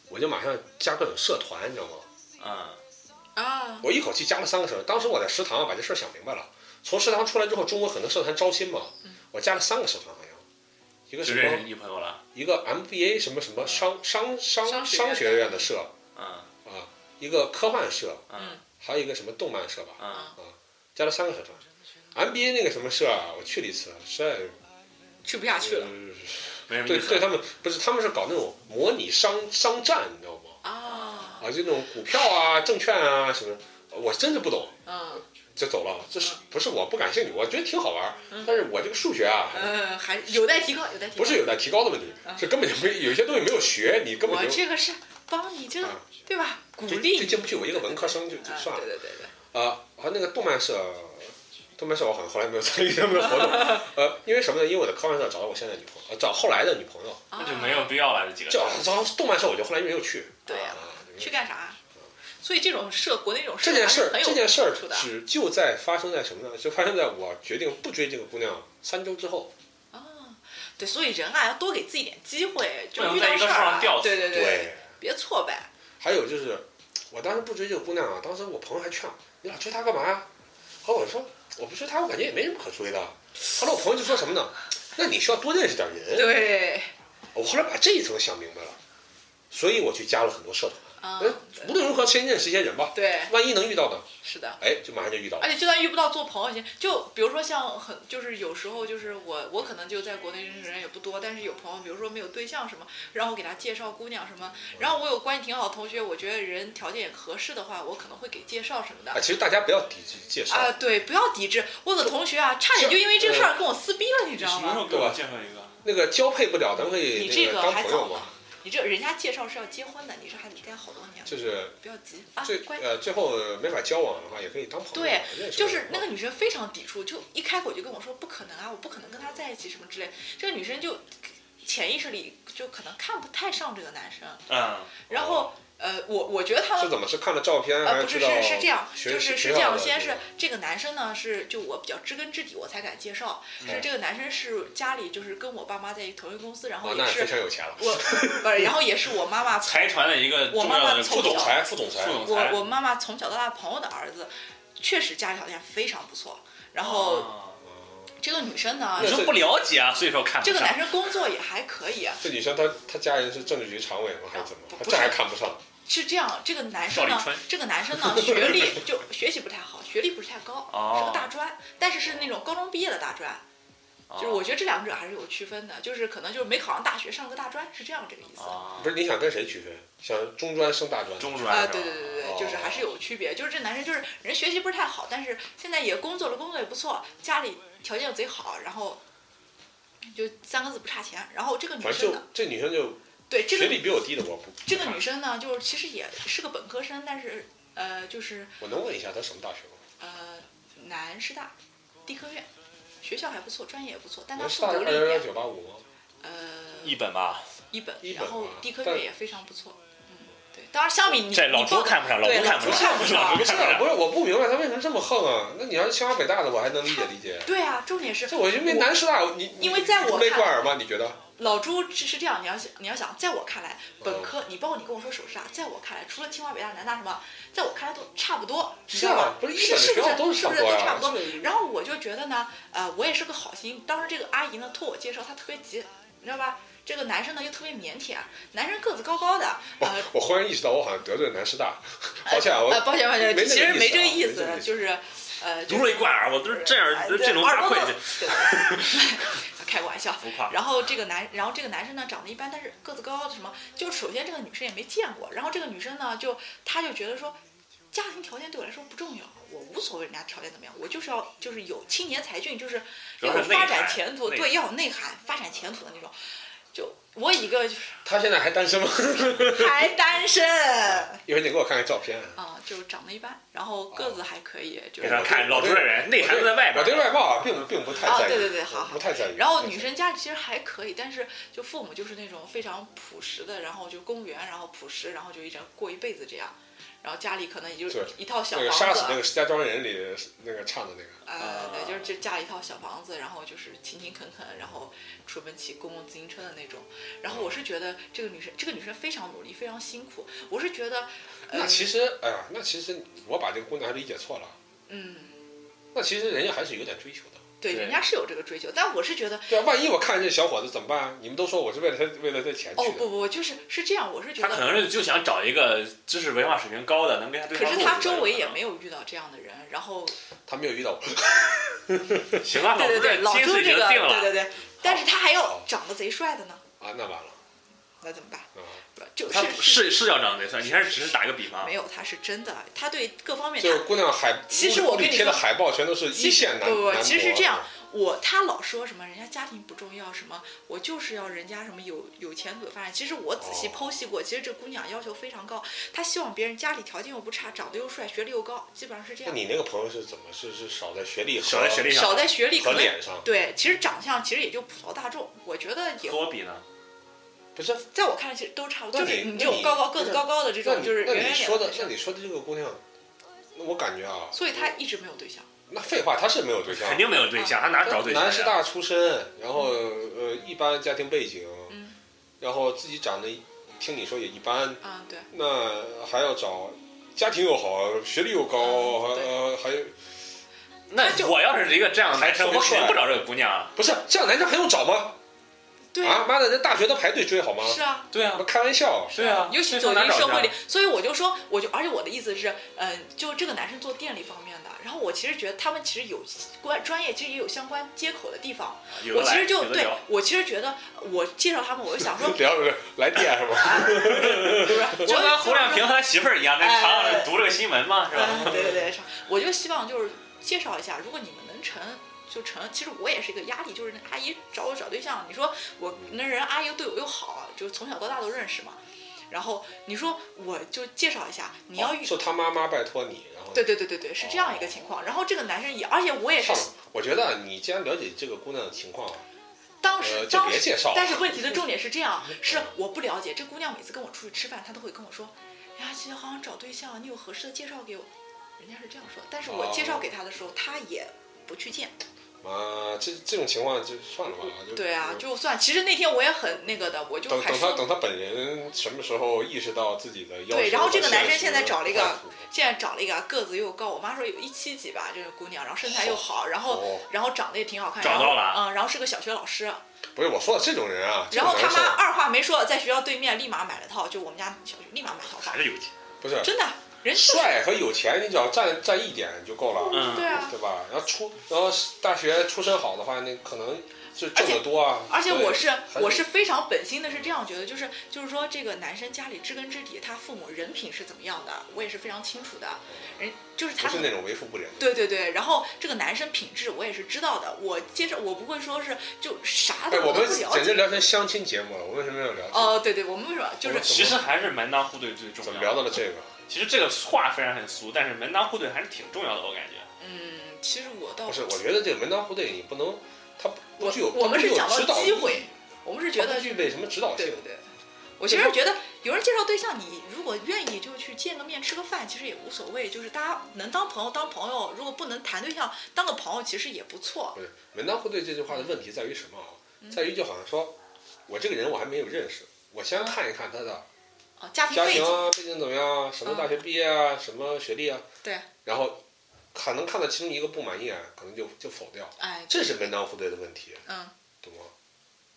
我就马上加各种社团，你知道吗？嗯，啊，我一口气加了三个社团。当时我在食堂啊把这事儿想明白了。从食堂出来之后，中国很多社团招新嘛，我加了三个社团，好像一个就认识什么女朋友了。一个 MBA 什么什么商商商商学院商学院的社嗯啊，一个科幻社，嗯还有一个什么动漫社吧，嗯，加了三个社团。MBA 那个什么社啊，我去了一次，实在去不下去了。对对他们不是，他们是搞那种模拟商商战，你知道吗？啊，啊，就那种股票啊、证券啊什么，我真的不懂，嗯就走了。这是不是我不感兴趣？我觉得挺好玩但是我这个数学啊，呃，还有待提高，有待提高。不是有待提高的问题，嗯是根本就没有一些东西没有学，你根本我就这个是帮你这个啊对吧？鼓就励你就进不去。我一个文科生就就啊算了对。对对对，啊，还有那个动漫社，动漫社我好像后来没有参与他们的活动。呃，因为什么呢？因为我在科幻社找到我现在的女朋友，呃找后来的女朋友。那就没有必要了，这几个。这找动漫社我就后来没有去。对呀啊，去干啥？所以这种社，国内这种社这件事这件事儿只就在发生在什么呢？就发生在我决定不追这个姑娘三周之后。啊。对，所以人啊要多给自己点机会，就不能遇到在一个树事儿啊，上吊死对对对，别挫败。还有就是，我当时不追这个姑娘啊，当时我朋友还劝我，你老追她干嘛呀？后来我说，我不追她，我感觉也没什么可追的。后来我朋友就说什么呢？那你需要多认识点人。对，我后来把这一层想明白了，所以我去加了很多社团。啊呃，无论如何先认识一些人吧，对，万一能遇到呢？是的。哎，就马上就遇到了而。且就算遇不到做朋友先，就比如说像很就是有时候就是我我可能就在国内认识人也不多，但是有朋友比如说没有对象什么，然后我给他介绍姑娘什么，然后我有关系挺好的同学，我觉得人条件也合适的话，我可能会给介绍什么的啊，。其实大家不要抵制介绍，啊，对，不要抵制。我有个同学啊，差点就因为这个事儿跟我撕逼了，你知道吗？什么时候给我介绍一个？那个交配不了，咱们可以你这个那个当还早呢朋友嘛。，你这人家介绍是要结婚的，你这还得待好多年，就是不要急啊最，乖。呃最后没法交往的话，也可以当朋友。对认识就是那个个女生非常抵触，就一开口就跟我说不可能啊，我不可能跟他在一起什么之类。这个女生就潜意识里就可能看不太上这个男生，嗯，然后呃，我我觉得他是们。怎么是看了照片还呃，不是是是这样，就是是这样，先是这个男生呢是就我比较知根知底，我才敢介绍。是嗯这个男生是家里就是跟我爸妈在一同一个公司，然后也是非常有钱了，我不是，然后也是我妈妈财团的一个我妈妈副总裁，副总裁我我妈妈从小到大朋友的儿子，确实家里条件非常不错。然后哦这个女生呢女生不了解啊，所以说看不上。这个男生工作也还可以，啊这女生她她家人是政治局常委吗？还是怎么这还看不上？是这样。这个男生呢这个男生呢，学历就学习不太好，学历不是太高，哦是个大专，但是是那种高中毕业的大专。就是我觉得这两者还是有区分的，就是可能就是没考上大学，上个大专，是这样这个意思。啊不是你想跟谁区分？想中专升大专？啊，中专是吧对对对对对，就是还是有区别。就是这男生就是人学习不是太好，但是现在也工作了，工作也不错，家里条件贼好，然后就三个字不差钱。然后这个女生呢，这女生就对这个学历比我低的我不。这个女生呢，就是其实也是个本科生，但是呃，就是我能问一下她什么大学吗？呃，南师大地科院，学校还不错，专业也不错，但她南师复大二幺幺读了一年，九八五吗？呃，一本吧，一本一，本然后地科院也非常不错。嗯，对，当然相比你这老朱看不上，老对朱看不上，老朱看不上不是啊，不是，我不明白他为什么这么横啊？那你要是清华北大的，我还能理解理解。对啊，重点是这我因为南师大，你因为在我雷看瓜尔吗？你觉得？老朱是是这样，你要想你要想，在我看来，本科你包括你跟我说首师大，在我看来，除了清华、北大、南大什么，在我看来都差不多，你知道吧？不是一是是不是都是不是差不多差不多？然后我就觉得呢，呃，我也是个好心，当时这个阿姨呢托我介绍，她特别急，你知道吧？这个男生呢又特别腼腆，男生个子高高的，我呃，我忽然意识到我好像得罪了南师大，抱歉啊，我呃，抱歉抱歉，其实没这个意思就是，呃，就如雷贯耳，我都是这样哎振聋耳朵发聩的，都对对对 开个玩笑。然后这个男，然后这个男生呢长得一般，但是个子高什么，就首先这个女生也没见过，然后这个女生呢就她就觉得说，家庭条件对我来说不重要，我无所谓人家条件怎么样，我就是要就是有青年才俊，就是要有发展前途，对，要有内涵、发展前途的那种。就我一个就是他现在还单身吗？还单身 一会儿你给我看看照片。啊，就长得一般，然后个子还可以，就给是他看老朱这人，内涵都在外边我。对外貌啊，并并不太啊在意。对对对好好不太在意。然后女生家里其实还可以，但是就父母就是那种非常朴实的，然后就公务员，然后朴实，然后就一直过一辈子这样。然后家里可能也就是一套小那个房子啊，杀死那个石家庄人里那个唱的那个，呃，对，啊就是就家里一套小房子，然后就是勤勤恳恳，然后出门骑公共自行车的那种。然后我是觉得这个女生，这个女生非常努力，非常辛苦。我是觉得，呃那其实哎呀，那其实我把这个姑娘还理解错了。嗯，那其实人家还是有点追求的。对，人家是有这个追求，但我是觉得，对啊，万一我看见这小伙子怎么办？你们都说我是为了他为了他钱去的，哦不不，就是是这样，我是觉得他可能，是就想找一个知识文化水平高的，能跟他对可是他周围也没有遇到这样的人，然后 他没有遇到我。行啊，对对对，老心思已经周这个，定了。对对对，但是他还要长得贼帅的呢，啊，那完了那怎么办？啊！就是他是是要长得帅，你还是只是打一个比方没。有，他是真的，他对各方面就是姑娘海，其实我给你贴的跟你说海报全都是一线男不不不其实是这样我他老说什么人家家庭不重要，什么我就是要人家什么有有前途有发展。其实我仔细哦剖析过，其实这姑娘要求非常高，她希望别人家里条件又不差，长得又帅，学历又高，基本上是这样。那你那个朋友是怎么？是是少在学历和少在学历上少在学历可能和脸上？对，其实长相其实也就普罗大众，我觉得也和我比呢？不是？在我看来其实都差不多，就是你这种高高个子高高的这种，那你就是那圆圆脸你说的，那你说的这个姑娘，那我感觉啊，所以她一直没有对象。那废话，她是没有对象，肯定没有对象，她哪找对象呀？南师大出身，然后呃一般家庭背景，嗯然后自己长得听你说也一般，啊，对，那还要找家庭又好，学历又高，还呃还那就我要是一个这样的男生，我肯定不找这个姑娘啊。不是这样男生还用找吗？对啊，妈的，这大学都排队追好吗？是啊，对啊，开玩笑，是啊，尤其走进社会里，所以我就说，我就而且我的意思是，嗯、就这个男生做电力方面的，然后我其实觉得他们其实有关专业，其实也有相关接口的地方。有的来我其实就对我其实觉得，我介绍他们，我就想说，聊着来电是吧？啊不是，就跟我侯亮平和他媳妇儿一样，那哎常读这个新闻嘛，是吧？嗯，对对对，我就希望就是介绍一下，如果你们能成就成。其实我也是一个压力，就是那阿姨找我找对象，你说我那人阿姨对我又好，就是从小到大都认识嘛。然后你说我就介绍一下，你要遇就他妈妈拜托你，然后对对对对对，是这样一个情况。然后这个男生也，而且我也是，我觉得你既然了解这个姑娘的情况，当时呃，就当时，别介绍了。但是问题的重点是这样，是我不了解这姑娘每次跟我出去吃饭，她都会跟我说，哎呀，其实好想找对象，你有合适的介绍给我。人家是这样说，但是我介绍给她的时候，她也不去见。啊，这这种情况就算了吧。就对啊，就算其实那天我也很那个的，我就等等他，等他本人什么时候意识到自己的要求对然后这个男生现在找了一个现在找了一个个子又高，我妈说有一七几吧，这个姑娘，然后身材又好，然后哦然后长得也挺好看，找到了然后嗯，然后是个小学老师，不是我说的这种人啊，然后他妈二话没说，在学校对面立马买了套，就我们家小学立马买套房还，是有钱。不是真的，人帅和有钱，你只要占占一点就够了，嗯，对啊，对吧？然后出然后大学出身好的话，那可能就挣得多啊。而且我是我是非常本心的，是这样觉得，就是就是说这个男生家里知根知底，他父母人品是怎么样的，我也是非常清楚的。人就是他是那种为富不仁。对对对，然后这个男生品质我也是知道的，我介绍我不会说是就啥哎，都我们都不了解。简直聊成相亲节目了，我为什么要聊这个？哦，对对，我们为什么就是其实还是门当户对最重要怎么。聊到了这个？其实这个话虽然很俗，但是门当户对还是挺重要的，我感觉。嗯，其实我倒不是，我觉得这个门当户对，你不能，它不不具有，我我们是讲到机会，我们是觉得具备什么指导性对对。对。我其实觉得有人介绍对象，你如果愿意就去见个面吃个饭，其实也无所谓。就是大家能当朋友当朋友，如果不能谈对象，当个朋友其实也不错。不是门当户对这句话的问题在于什么啊？嗯在于就好像说，我这个人我还没有认识，我先看一看他的啊，家庭背景，庭啊，背景怎么样啊，什么大学毕业啊，什么学历啊，对，然后可能看到其中一个不满意啊，可能就就否掉，哎，这是门当户对的问题，嗯，懂吗？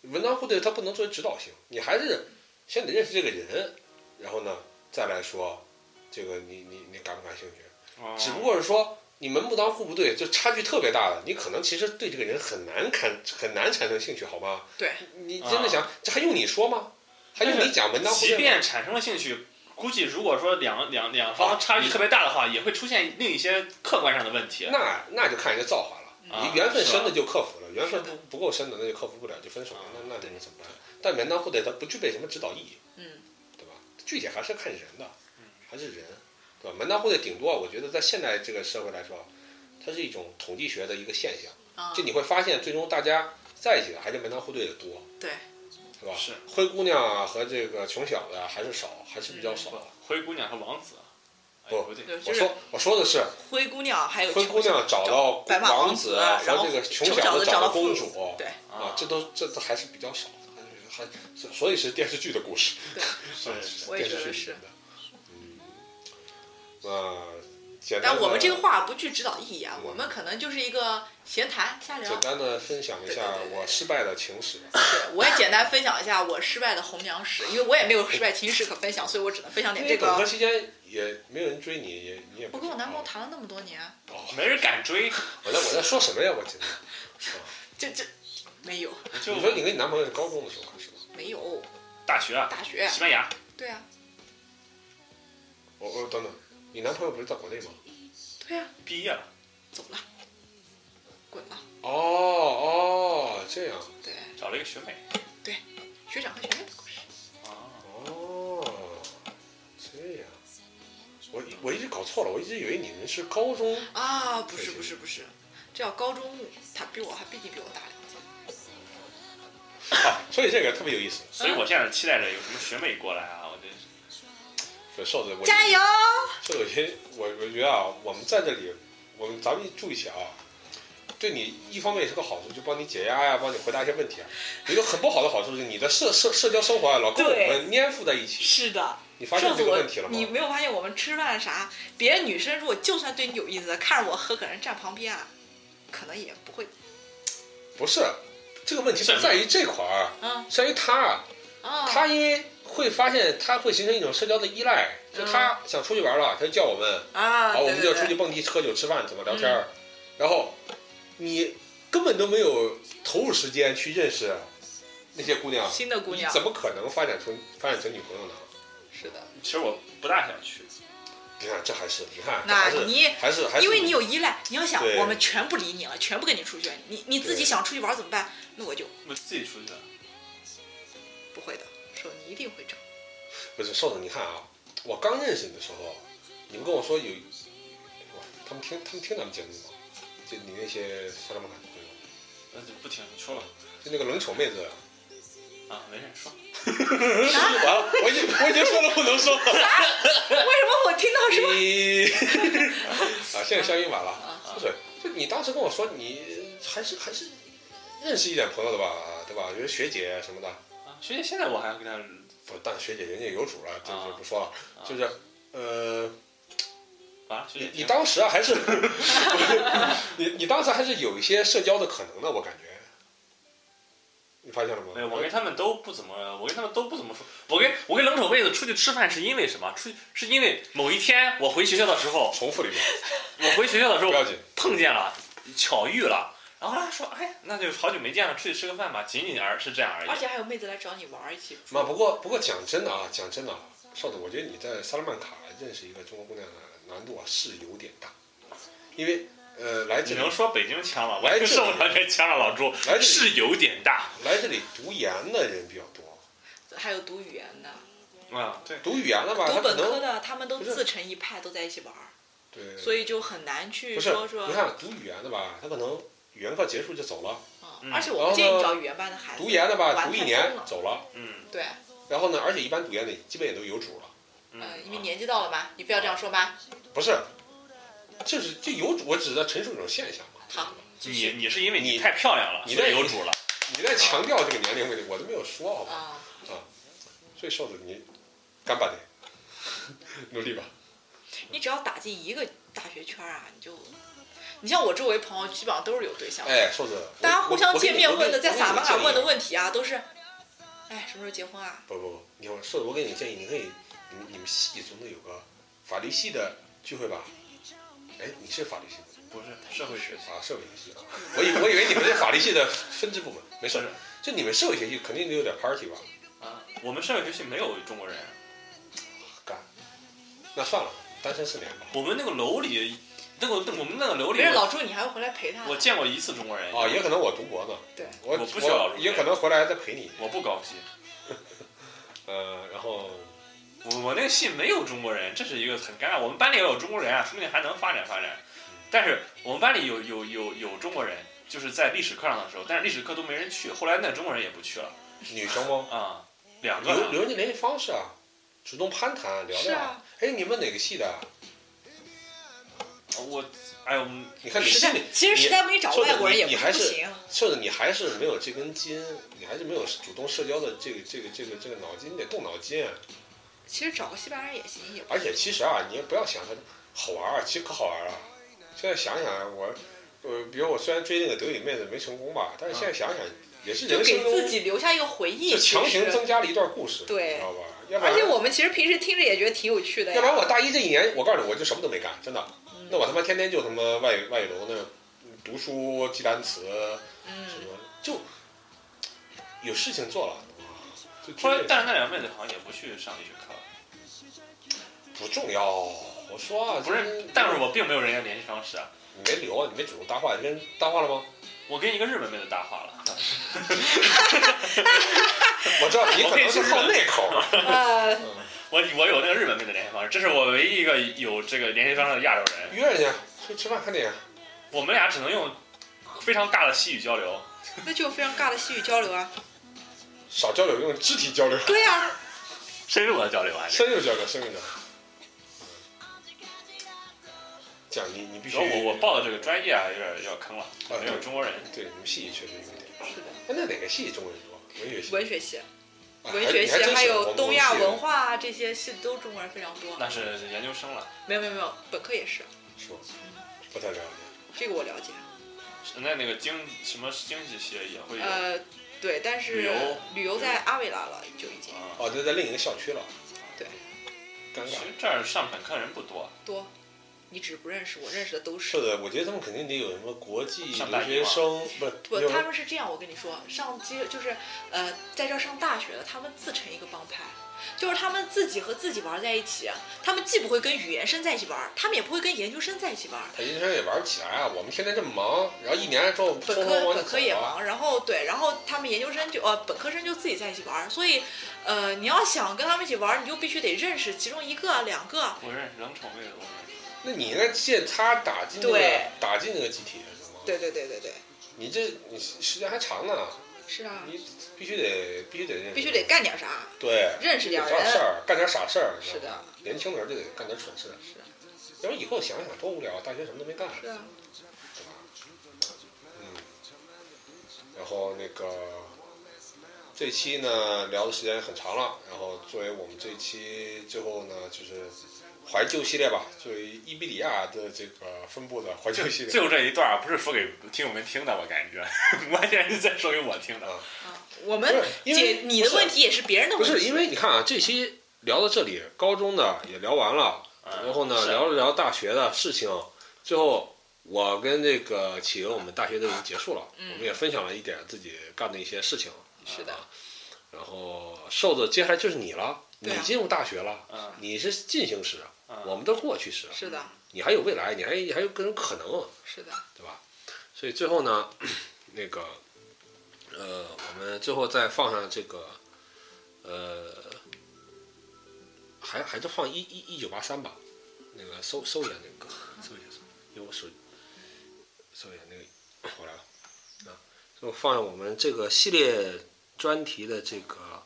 门当户对它不能作为指导性，你还是先得认识这个人，然后呢再来说这个你你你感不感兴趣？哦。只不过是说你门不当户不对，就差距特别大的，你可能其实对这个人很难看很难产生兴趣，好吗？对，你真的想，这还用你说吗？还用你讲门当户即对即？便产生了兴趣，估计如果说两两两啊方差距特别大的话，也会出现另一些客观上的问题。那那就看人家造化了。啊你缘分深的就克服了，缘分不不够深的那就克服不了，就分手了。那那那能怎么办？但门当户对它不具备什么指导意义，嗯，对吧？具体还是看人的嗯，还是人，对吧？门当户对顶多我觉得在现在这个社会来说，它是一种统计学的一个现象。啊，就你会发现，最终大家在一起的还是门当户对的多，对，是吧？是。灰姑娘啊和这个穷小子啊还是少，还是比较少。不灰姑娘和王子，哎不我说我说的是灰姑娘还有灰姑娘找到白马王子，和然后这个穷小子找找到公主，对，啊，这都这都还是比较少的，还是还所以是电视剧的故事，是啊是。电视剧的。嗯，那但我们这个话不具指导意义啊，我们可能就是一个闲谈瞎聊简。单的分享一下我失败的情史。对，我也简单分享一下我失败的红娘史，因为我也没有失败情史可分享，所以我只能分享点这因为本科。期间也没有人追你，也你也不我跟我男朋友谈了那么多年，没人敢追，我在我在说什么呀？我今天，这这没有就你说你跟你男朋友是高中的时候开始的？没有大学啊，大学，西班牙，对啊我我等等，你男朋友不是在国内吗？对啊，毕业了，走了，滚了，哦哦，这样对，找了一个学妹。对学长和学妹的故事。啊，哦，这样。我一我一直搞错了，我一直以为你们是高中。啊，不是不是不是，这要高中，他比我还毕竟比我大两届。啊，所以这个特别有意思。所以我现在期待着有什么学妹过来啊，瘦子，我加油！瘦子，先我我觉得啊，我们在这里，我们咱们住一起啊，对你一方面也是个好处，就帮你解压呀、帮你回答一些问题啊。有一个很不好的好处就是，你的社社社交生活啊，老跟我们粘附在一起。是的，你发现这个问题了，吗？你没有发现我们吃饭啥，别人女生如果就算对你有意思，看着我和可人站旁边啊，可能也不会，不是，这个问题不在于这块儿，嗯在于他啊，啊，他因为会发现他会形成一种社交的依赖，就他想出去玩了，他就叫我们，啊，好，我们就对对对出去蹦迪、喝酒、吃饭，怎么聊天儿，然后你根本都没有投入时间去认识那些姑娘，新的姑娘怎么可能发展成发展成女朋友呢？是的，其实我不大想去，你看，这还是你看，那还是你还是还是因为你有依赖，你要想我们全不理你了，全不跟你出去，你你自己想出去玩怎么办？那我就我自己出去一定会找。不是瘦子，你看啊，我刚认识你的时候，你们跟我说有，哇，他们听他们听咱们节目吗？就你那些萨拉曼卡的朋友，那就不听你说吧。就那个冷丑妹子，啊，没事说。完了，我已经我已经说了不能说了。为什么我听到什么？你 啊，现在消音完了，啊不是，就你当时跟我说你还是还是认识一点朋友的吧，对吧？就是学姐什么的，啊，学姐现在我还跟她不，但学姐人家有主了，这啊就不说了，就是呃，啊，你你当时啊还是 你你当时还是有一些社交的可能的，我感觉，你发现了吗？没有，我跟他们都不怎么，我跟他们都不怎么说。我跟我跟冷丑妹子出去吃饭是因为什么？出去是因为某一天我回学校的时候，重复了一遍，我回学校的时候不要紧，碰见了，巧遇了，然后他说，哎，那就好久没见了，出去吃个饭吧，仅仅而是这样而已。而且还有妹子来找你玩儿一起嘛。不过不过讲真的啊，讲真的啊，少子，我觉得你在萨拉曼卡认识一个中国姑娘的难度啊是有点大，因为呃来这里你能说北京腔了？我也受不了这腔了，老朱来是有点大来这里读研的人比较多，还有读语言的，啊。对，读语言的吧，读本科的，他们都自成一派，都在一起玩儿，对，所以就很难去说说你。看读语言的吧，他可能语言课结束就走了，啊嗯而且我不建议找语言班的孩子。读研的吧读一年走了，嗯对，然后呢，而且一般读研的基本也都有主了，嗯呃，因为年纪到了嘛，你非要这样说吧？不是，就是就有主，我只是在陈述一种现象嘛。好，你你是因为你你太漂亮了，你在有主了。你在强调这个年龄问题，我都没有说，好吧？啊，所以瘦子你干巴得，努力吧。你只要打进一个大学圈啊，你就，你像我周围朋友基本上都是有对象的，哎，瘦子，大家互相见面问的，在撒撒巴卡问的。问题啊，都是，哎，什么时候结婚啊？不不不，你我瘦子，我给你个建议，你可以，你们你们系总得有个法律系的聚会吧？哎，你是法律系的不是社会学系，啊，社会学系啊。我以我以为你们是法律系的分支部门，没事不是，就你们社会学系肯定得有点 party 吧？啊，我们社会学系没有中国人，干，那算了，单身四年吧。我们那个楼里，那个我们那个楼里没，事，老朱你还会回来陪他。我见过一次中国人。啊，也可能我读博呢，对，我我不需要入也可能回来再陪你。我不高兴，呃，然后我我那个系没有中国人，这是一个很尴尬。我们班里要有中国人啊，说不定还能发展发展。但是我们班里有有有有中国人，就是在历史课上的时候，但是历史课都没人去，后来那中国人也不去了女生吗？啊，两个留留人家联系方式啊，主动攀谈聊聊。是啊哎，你们哪个系的？我哎呦，你看你心里，其实实在没找外国人也不不行。瘦子，你还是没有这根筋，你还是没有主动社交的这个这个这个这个脑筋，你得动脑筋。其实找个西班牙人也行，也而且其实啊，你也不要想他，好玩啊，其实可好玩儿了。现在想想，我，呃，比如我虽然追那个德语妹子没成功吧，但是现在想想也是人生中自己留下一个回忆，就强行增加了一段故事，对你知道吧？要不然而且我们其实平时听着也觉得挺有趣的。要不然我大一这一年，我告诉你，我就什么都没干，真的。嗯那我他妈天天就他妈外语外语楼那读书、记单词，什嗯，么就有事情做了，就后来但是那两个妹子好像也不去上历史课了，不重要。我说啊，不是，但是我并没有人家联系方式啊。你没留啊，你没主动搭话，你跟人搭话了吗？我跟一个日本妹子搭话了，我知道你可能是好那口儿。呃，我我有那个日本妹子联系方式，这是我唯一一个有这个联系方式的亚洲人。约人家去吃饭看电影，我们俩只能用非常尬的西语交流。那就非常尬的西语交流啊。少交流，用肢体交流，对呀、深入的交流还是？深入交流，深入交流。讲你你必须我我报的这个专业啊，有点有点坑了，啊没有中国人。对你们系确实有一点。是的，哎，那哪个系中国人多？文学系。文学系、啊文学系还还有东亚文化这些系都中国人非常多。那是研究生了，没有没有没有，本科也是，是吗？不太了解。这个我了解。现在那个经什么经济系也会有。呃，对，但是旅游旅游在阿维拉了就已经啊，哦，就在另一个校区了。对。尴尬。其实这儿上本科人不多，多。你只不认识，我认识的都是。是的，我觉得他们肯定得有什么国际留学学生，不是不，他们是这样，我跟你说，上机就是呃，在这儿上大学的，他们自成一个帮派，就是他们自己和自己玩在一起，他们既不会跟语言生在一起玩，他们也不会跟研究生在一起玩。他研究生也玩不起来啊！我们天天这么忙，然后一年之后本科本科也忙，然后对，然后他们研究生就呃本科生就自己在一起玩，所以呃你要想跟他们一起玩，你就必须得认识其中一个两个。我认识冷宠妹的，我认识。那你应该借他打进那个对打进那个集体，是吗？对对对对对，你这你时间还长呢，是啊，你必须得必须得必须得干点啥，对，认识点找点事人。儿，干点傻事儿。你知是道吗的，年轻的时候就得干点蠢事。是啊要不以后想想多无聊，大学什么都没干，是啊，对吧？嗯。然后那个这期呢聊的时间很长了，然后作为我们这一期最后呢就是怀旧系列吧，就是伊比利亚的这个分布的怀旧系列。最后这一段儿不是说给听友们听的，我感觉 完全是在说给我听的。啊我们因你的问题也是别人的问题。不是因为你看啊，这期聊到这里，高中的也聊完了，然后呢是聊了聊大学的事情，最后我跟这个企鹅我们大学都已经结束了，嗯我们也分享了一点自己干的一些事情。是的啊然后瘦子接下来就是你了，你进入大学了，嗯你是进行时，嗯我们都是过去时，是的，你还有未来，你还还有各种可能，是的，对吧？所以最后呢，那个，呃，我们最后再放上这个，呃，还还是放一一一九八三吧，那个搜搜一下那个歌，搜一下搜，因为我手搜一下那个，我来了。啊，就放上我们这个系列专题的这个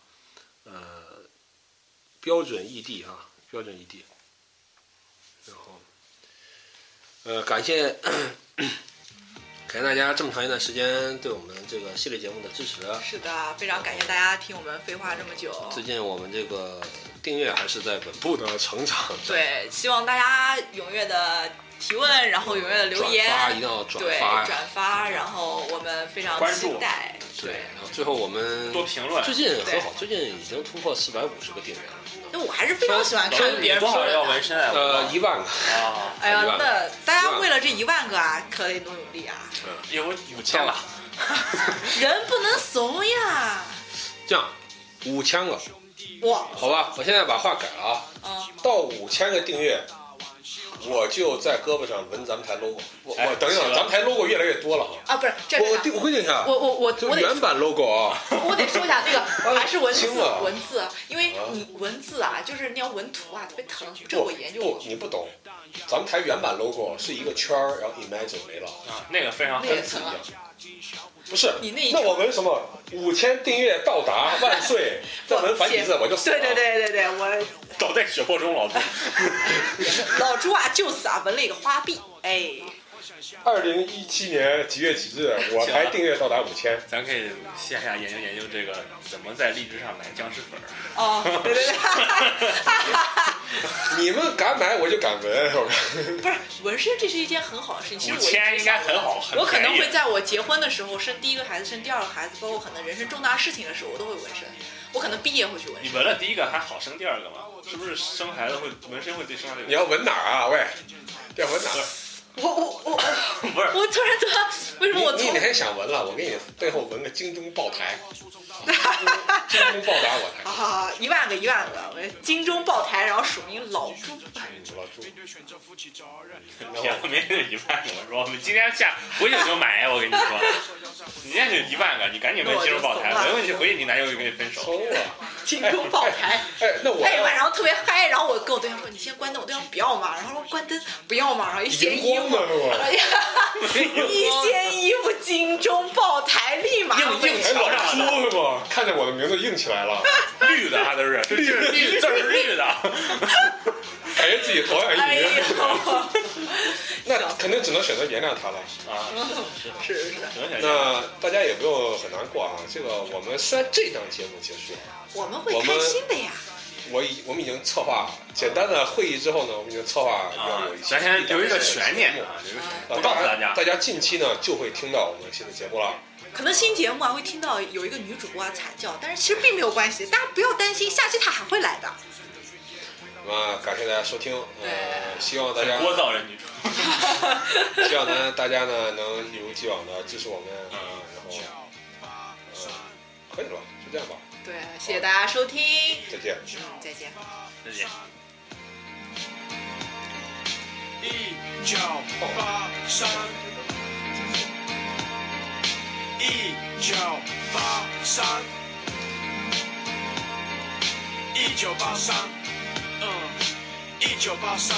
呃标准 ED 啊，标准 ED，然后呃感谢。感谢大家这么长一段时间对我们这个系列节目的支持。是的，非常感谢大家听我们废话这么久。最近我们这个订阅还是在稳步的成长。对，希望大家踊跃的提问，然后踊跃的留言，转发一定要转对发呀。转发，然后我们非常期待。对，然后最后我们多评论。最近很好，最近已经突破四百五十个订阅了。那我还是非常喜欢看别人多少说的要纹。身啊？呃，一万个。啊，哎呀那大家为了这一万个啊，可得努努力啊！有五千了。人不能怂呀！这样，五千个，哇，好吧，我现在把话改了啊，嗯，到五千个订阅，我就在胳膊上纹咱们台 logo。我哎我等一等，咱们台 logo 越来越多了啊。啊，不是这我我规定一下，我我我就我得原版 logo 啊。我得说一下这个 还是文字文字，因为啊你文字啊，就是你要文图啊，特别疼，这不我研究过，。你不懂，咱们台原版 logo 是一个圈儿，然后 imagine 没了，啊，那个非常那个狠。疼啊！不是？你那一那我们什么？五千订阅到达万岁，再纹繁体字我就死了。对对对对对，我倒在血泊中，老朱。老朱啊，就此啊纹了一个花臂，哎，二零一七年几月几日，我台订阅到达五千。咱可以线下研究研究这个怎么在荔枝上买僵尸粉儿。哦，对对对，你们敢买，我就敢纹。我 不是纹身，这是一件很好的事情。其实我五千应该很好，很我可能会在我结婚的时候、生第一个孩子、生第二个孩子，包括可能人生重大事情的时候，我都会纹身。我可能毕业会去纹。你纹了第一个还好生第二个吗？是不是生孩子会纹身会对生孩子有？你要纹哪儿啊？喂，要纹哪儿？我我我 不是，我突然觉得，为什么我从你你哪天想纹了？我给你背后纹个精忠报台，精忠报答我台。好好好，一万个一万个，我精忠报台，然后署名老朱。老朱，天，没有一万个，我说我们今天下回去就买，我跟你说，你今天就一万个，你赶紧问金融宝台，没问题，回去你男友就跟你分手。精忠报台。哎，那我他也晚上特别嗨，然后我跟我对象说：“你先关灯。”我对象不要嘛，然后说关灯不要嘛，然后一掀衣服？哎呀，一掀衣服，精忠报台，立马硬硬哎，老朱是吧？看见我的名字硬起来了，绿的，还都是，这这 是绿字儿是绿的。感觉自己头上哎呦一晕。那肯定只能选择原谅他了。啊，是是是，那大家也不用很难过啊。这个我们虽然这档节目结束了，我们会开心的呀。我已我们已经策划简单的会议之后呢，我们已经策划要啊有一，期咱先留一个节悬念目啊，留一个悬念，呃不告诉大家。大家近期呢就会听到我们新的节目了。可能新节目啊会听到有一个女主播啊惨叫，但是其实并没有关系，大家不要担心，下期她还会来的。那么感谢大家收听，呃，希望大家聒噪人女主，希望呢大家呢能一如既往的支持我们，嗯然后，呃，可以了吧，就这样吧，对，谢谢大家收听，再见。嗯，再见。再见。一九八三，一九八三，一九八三，嗯，一九八三。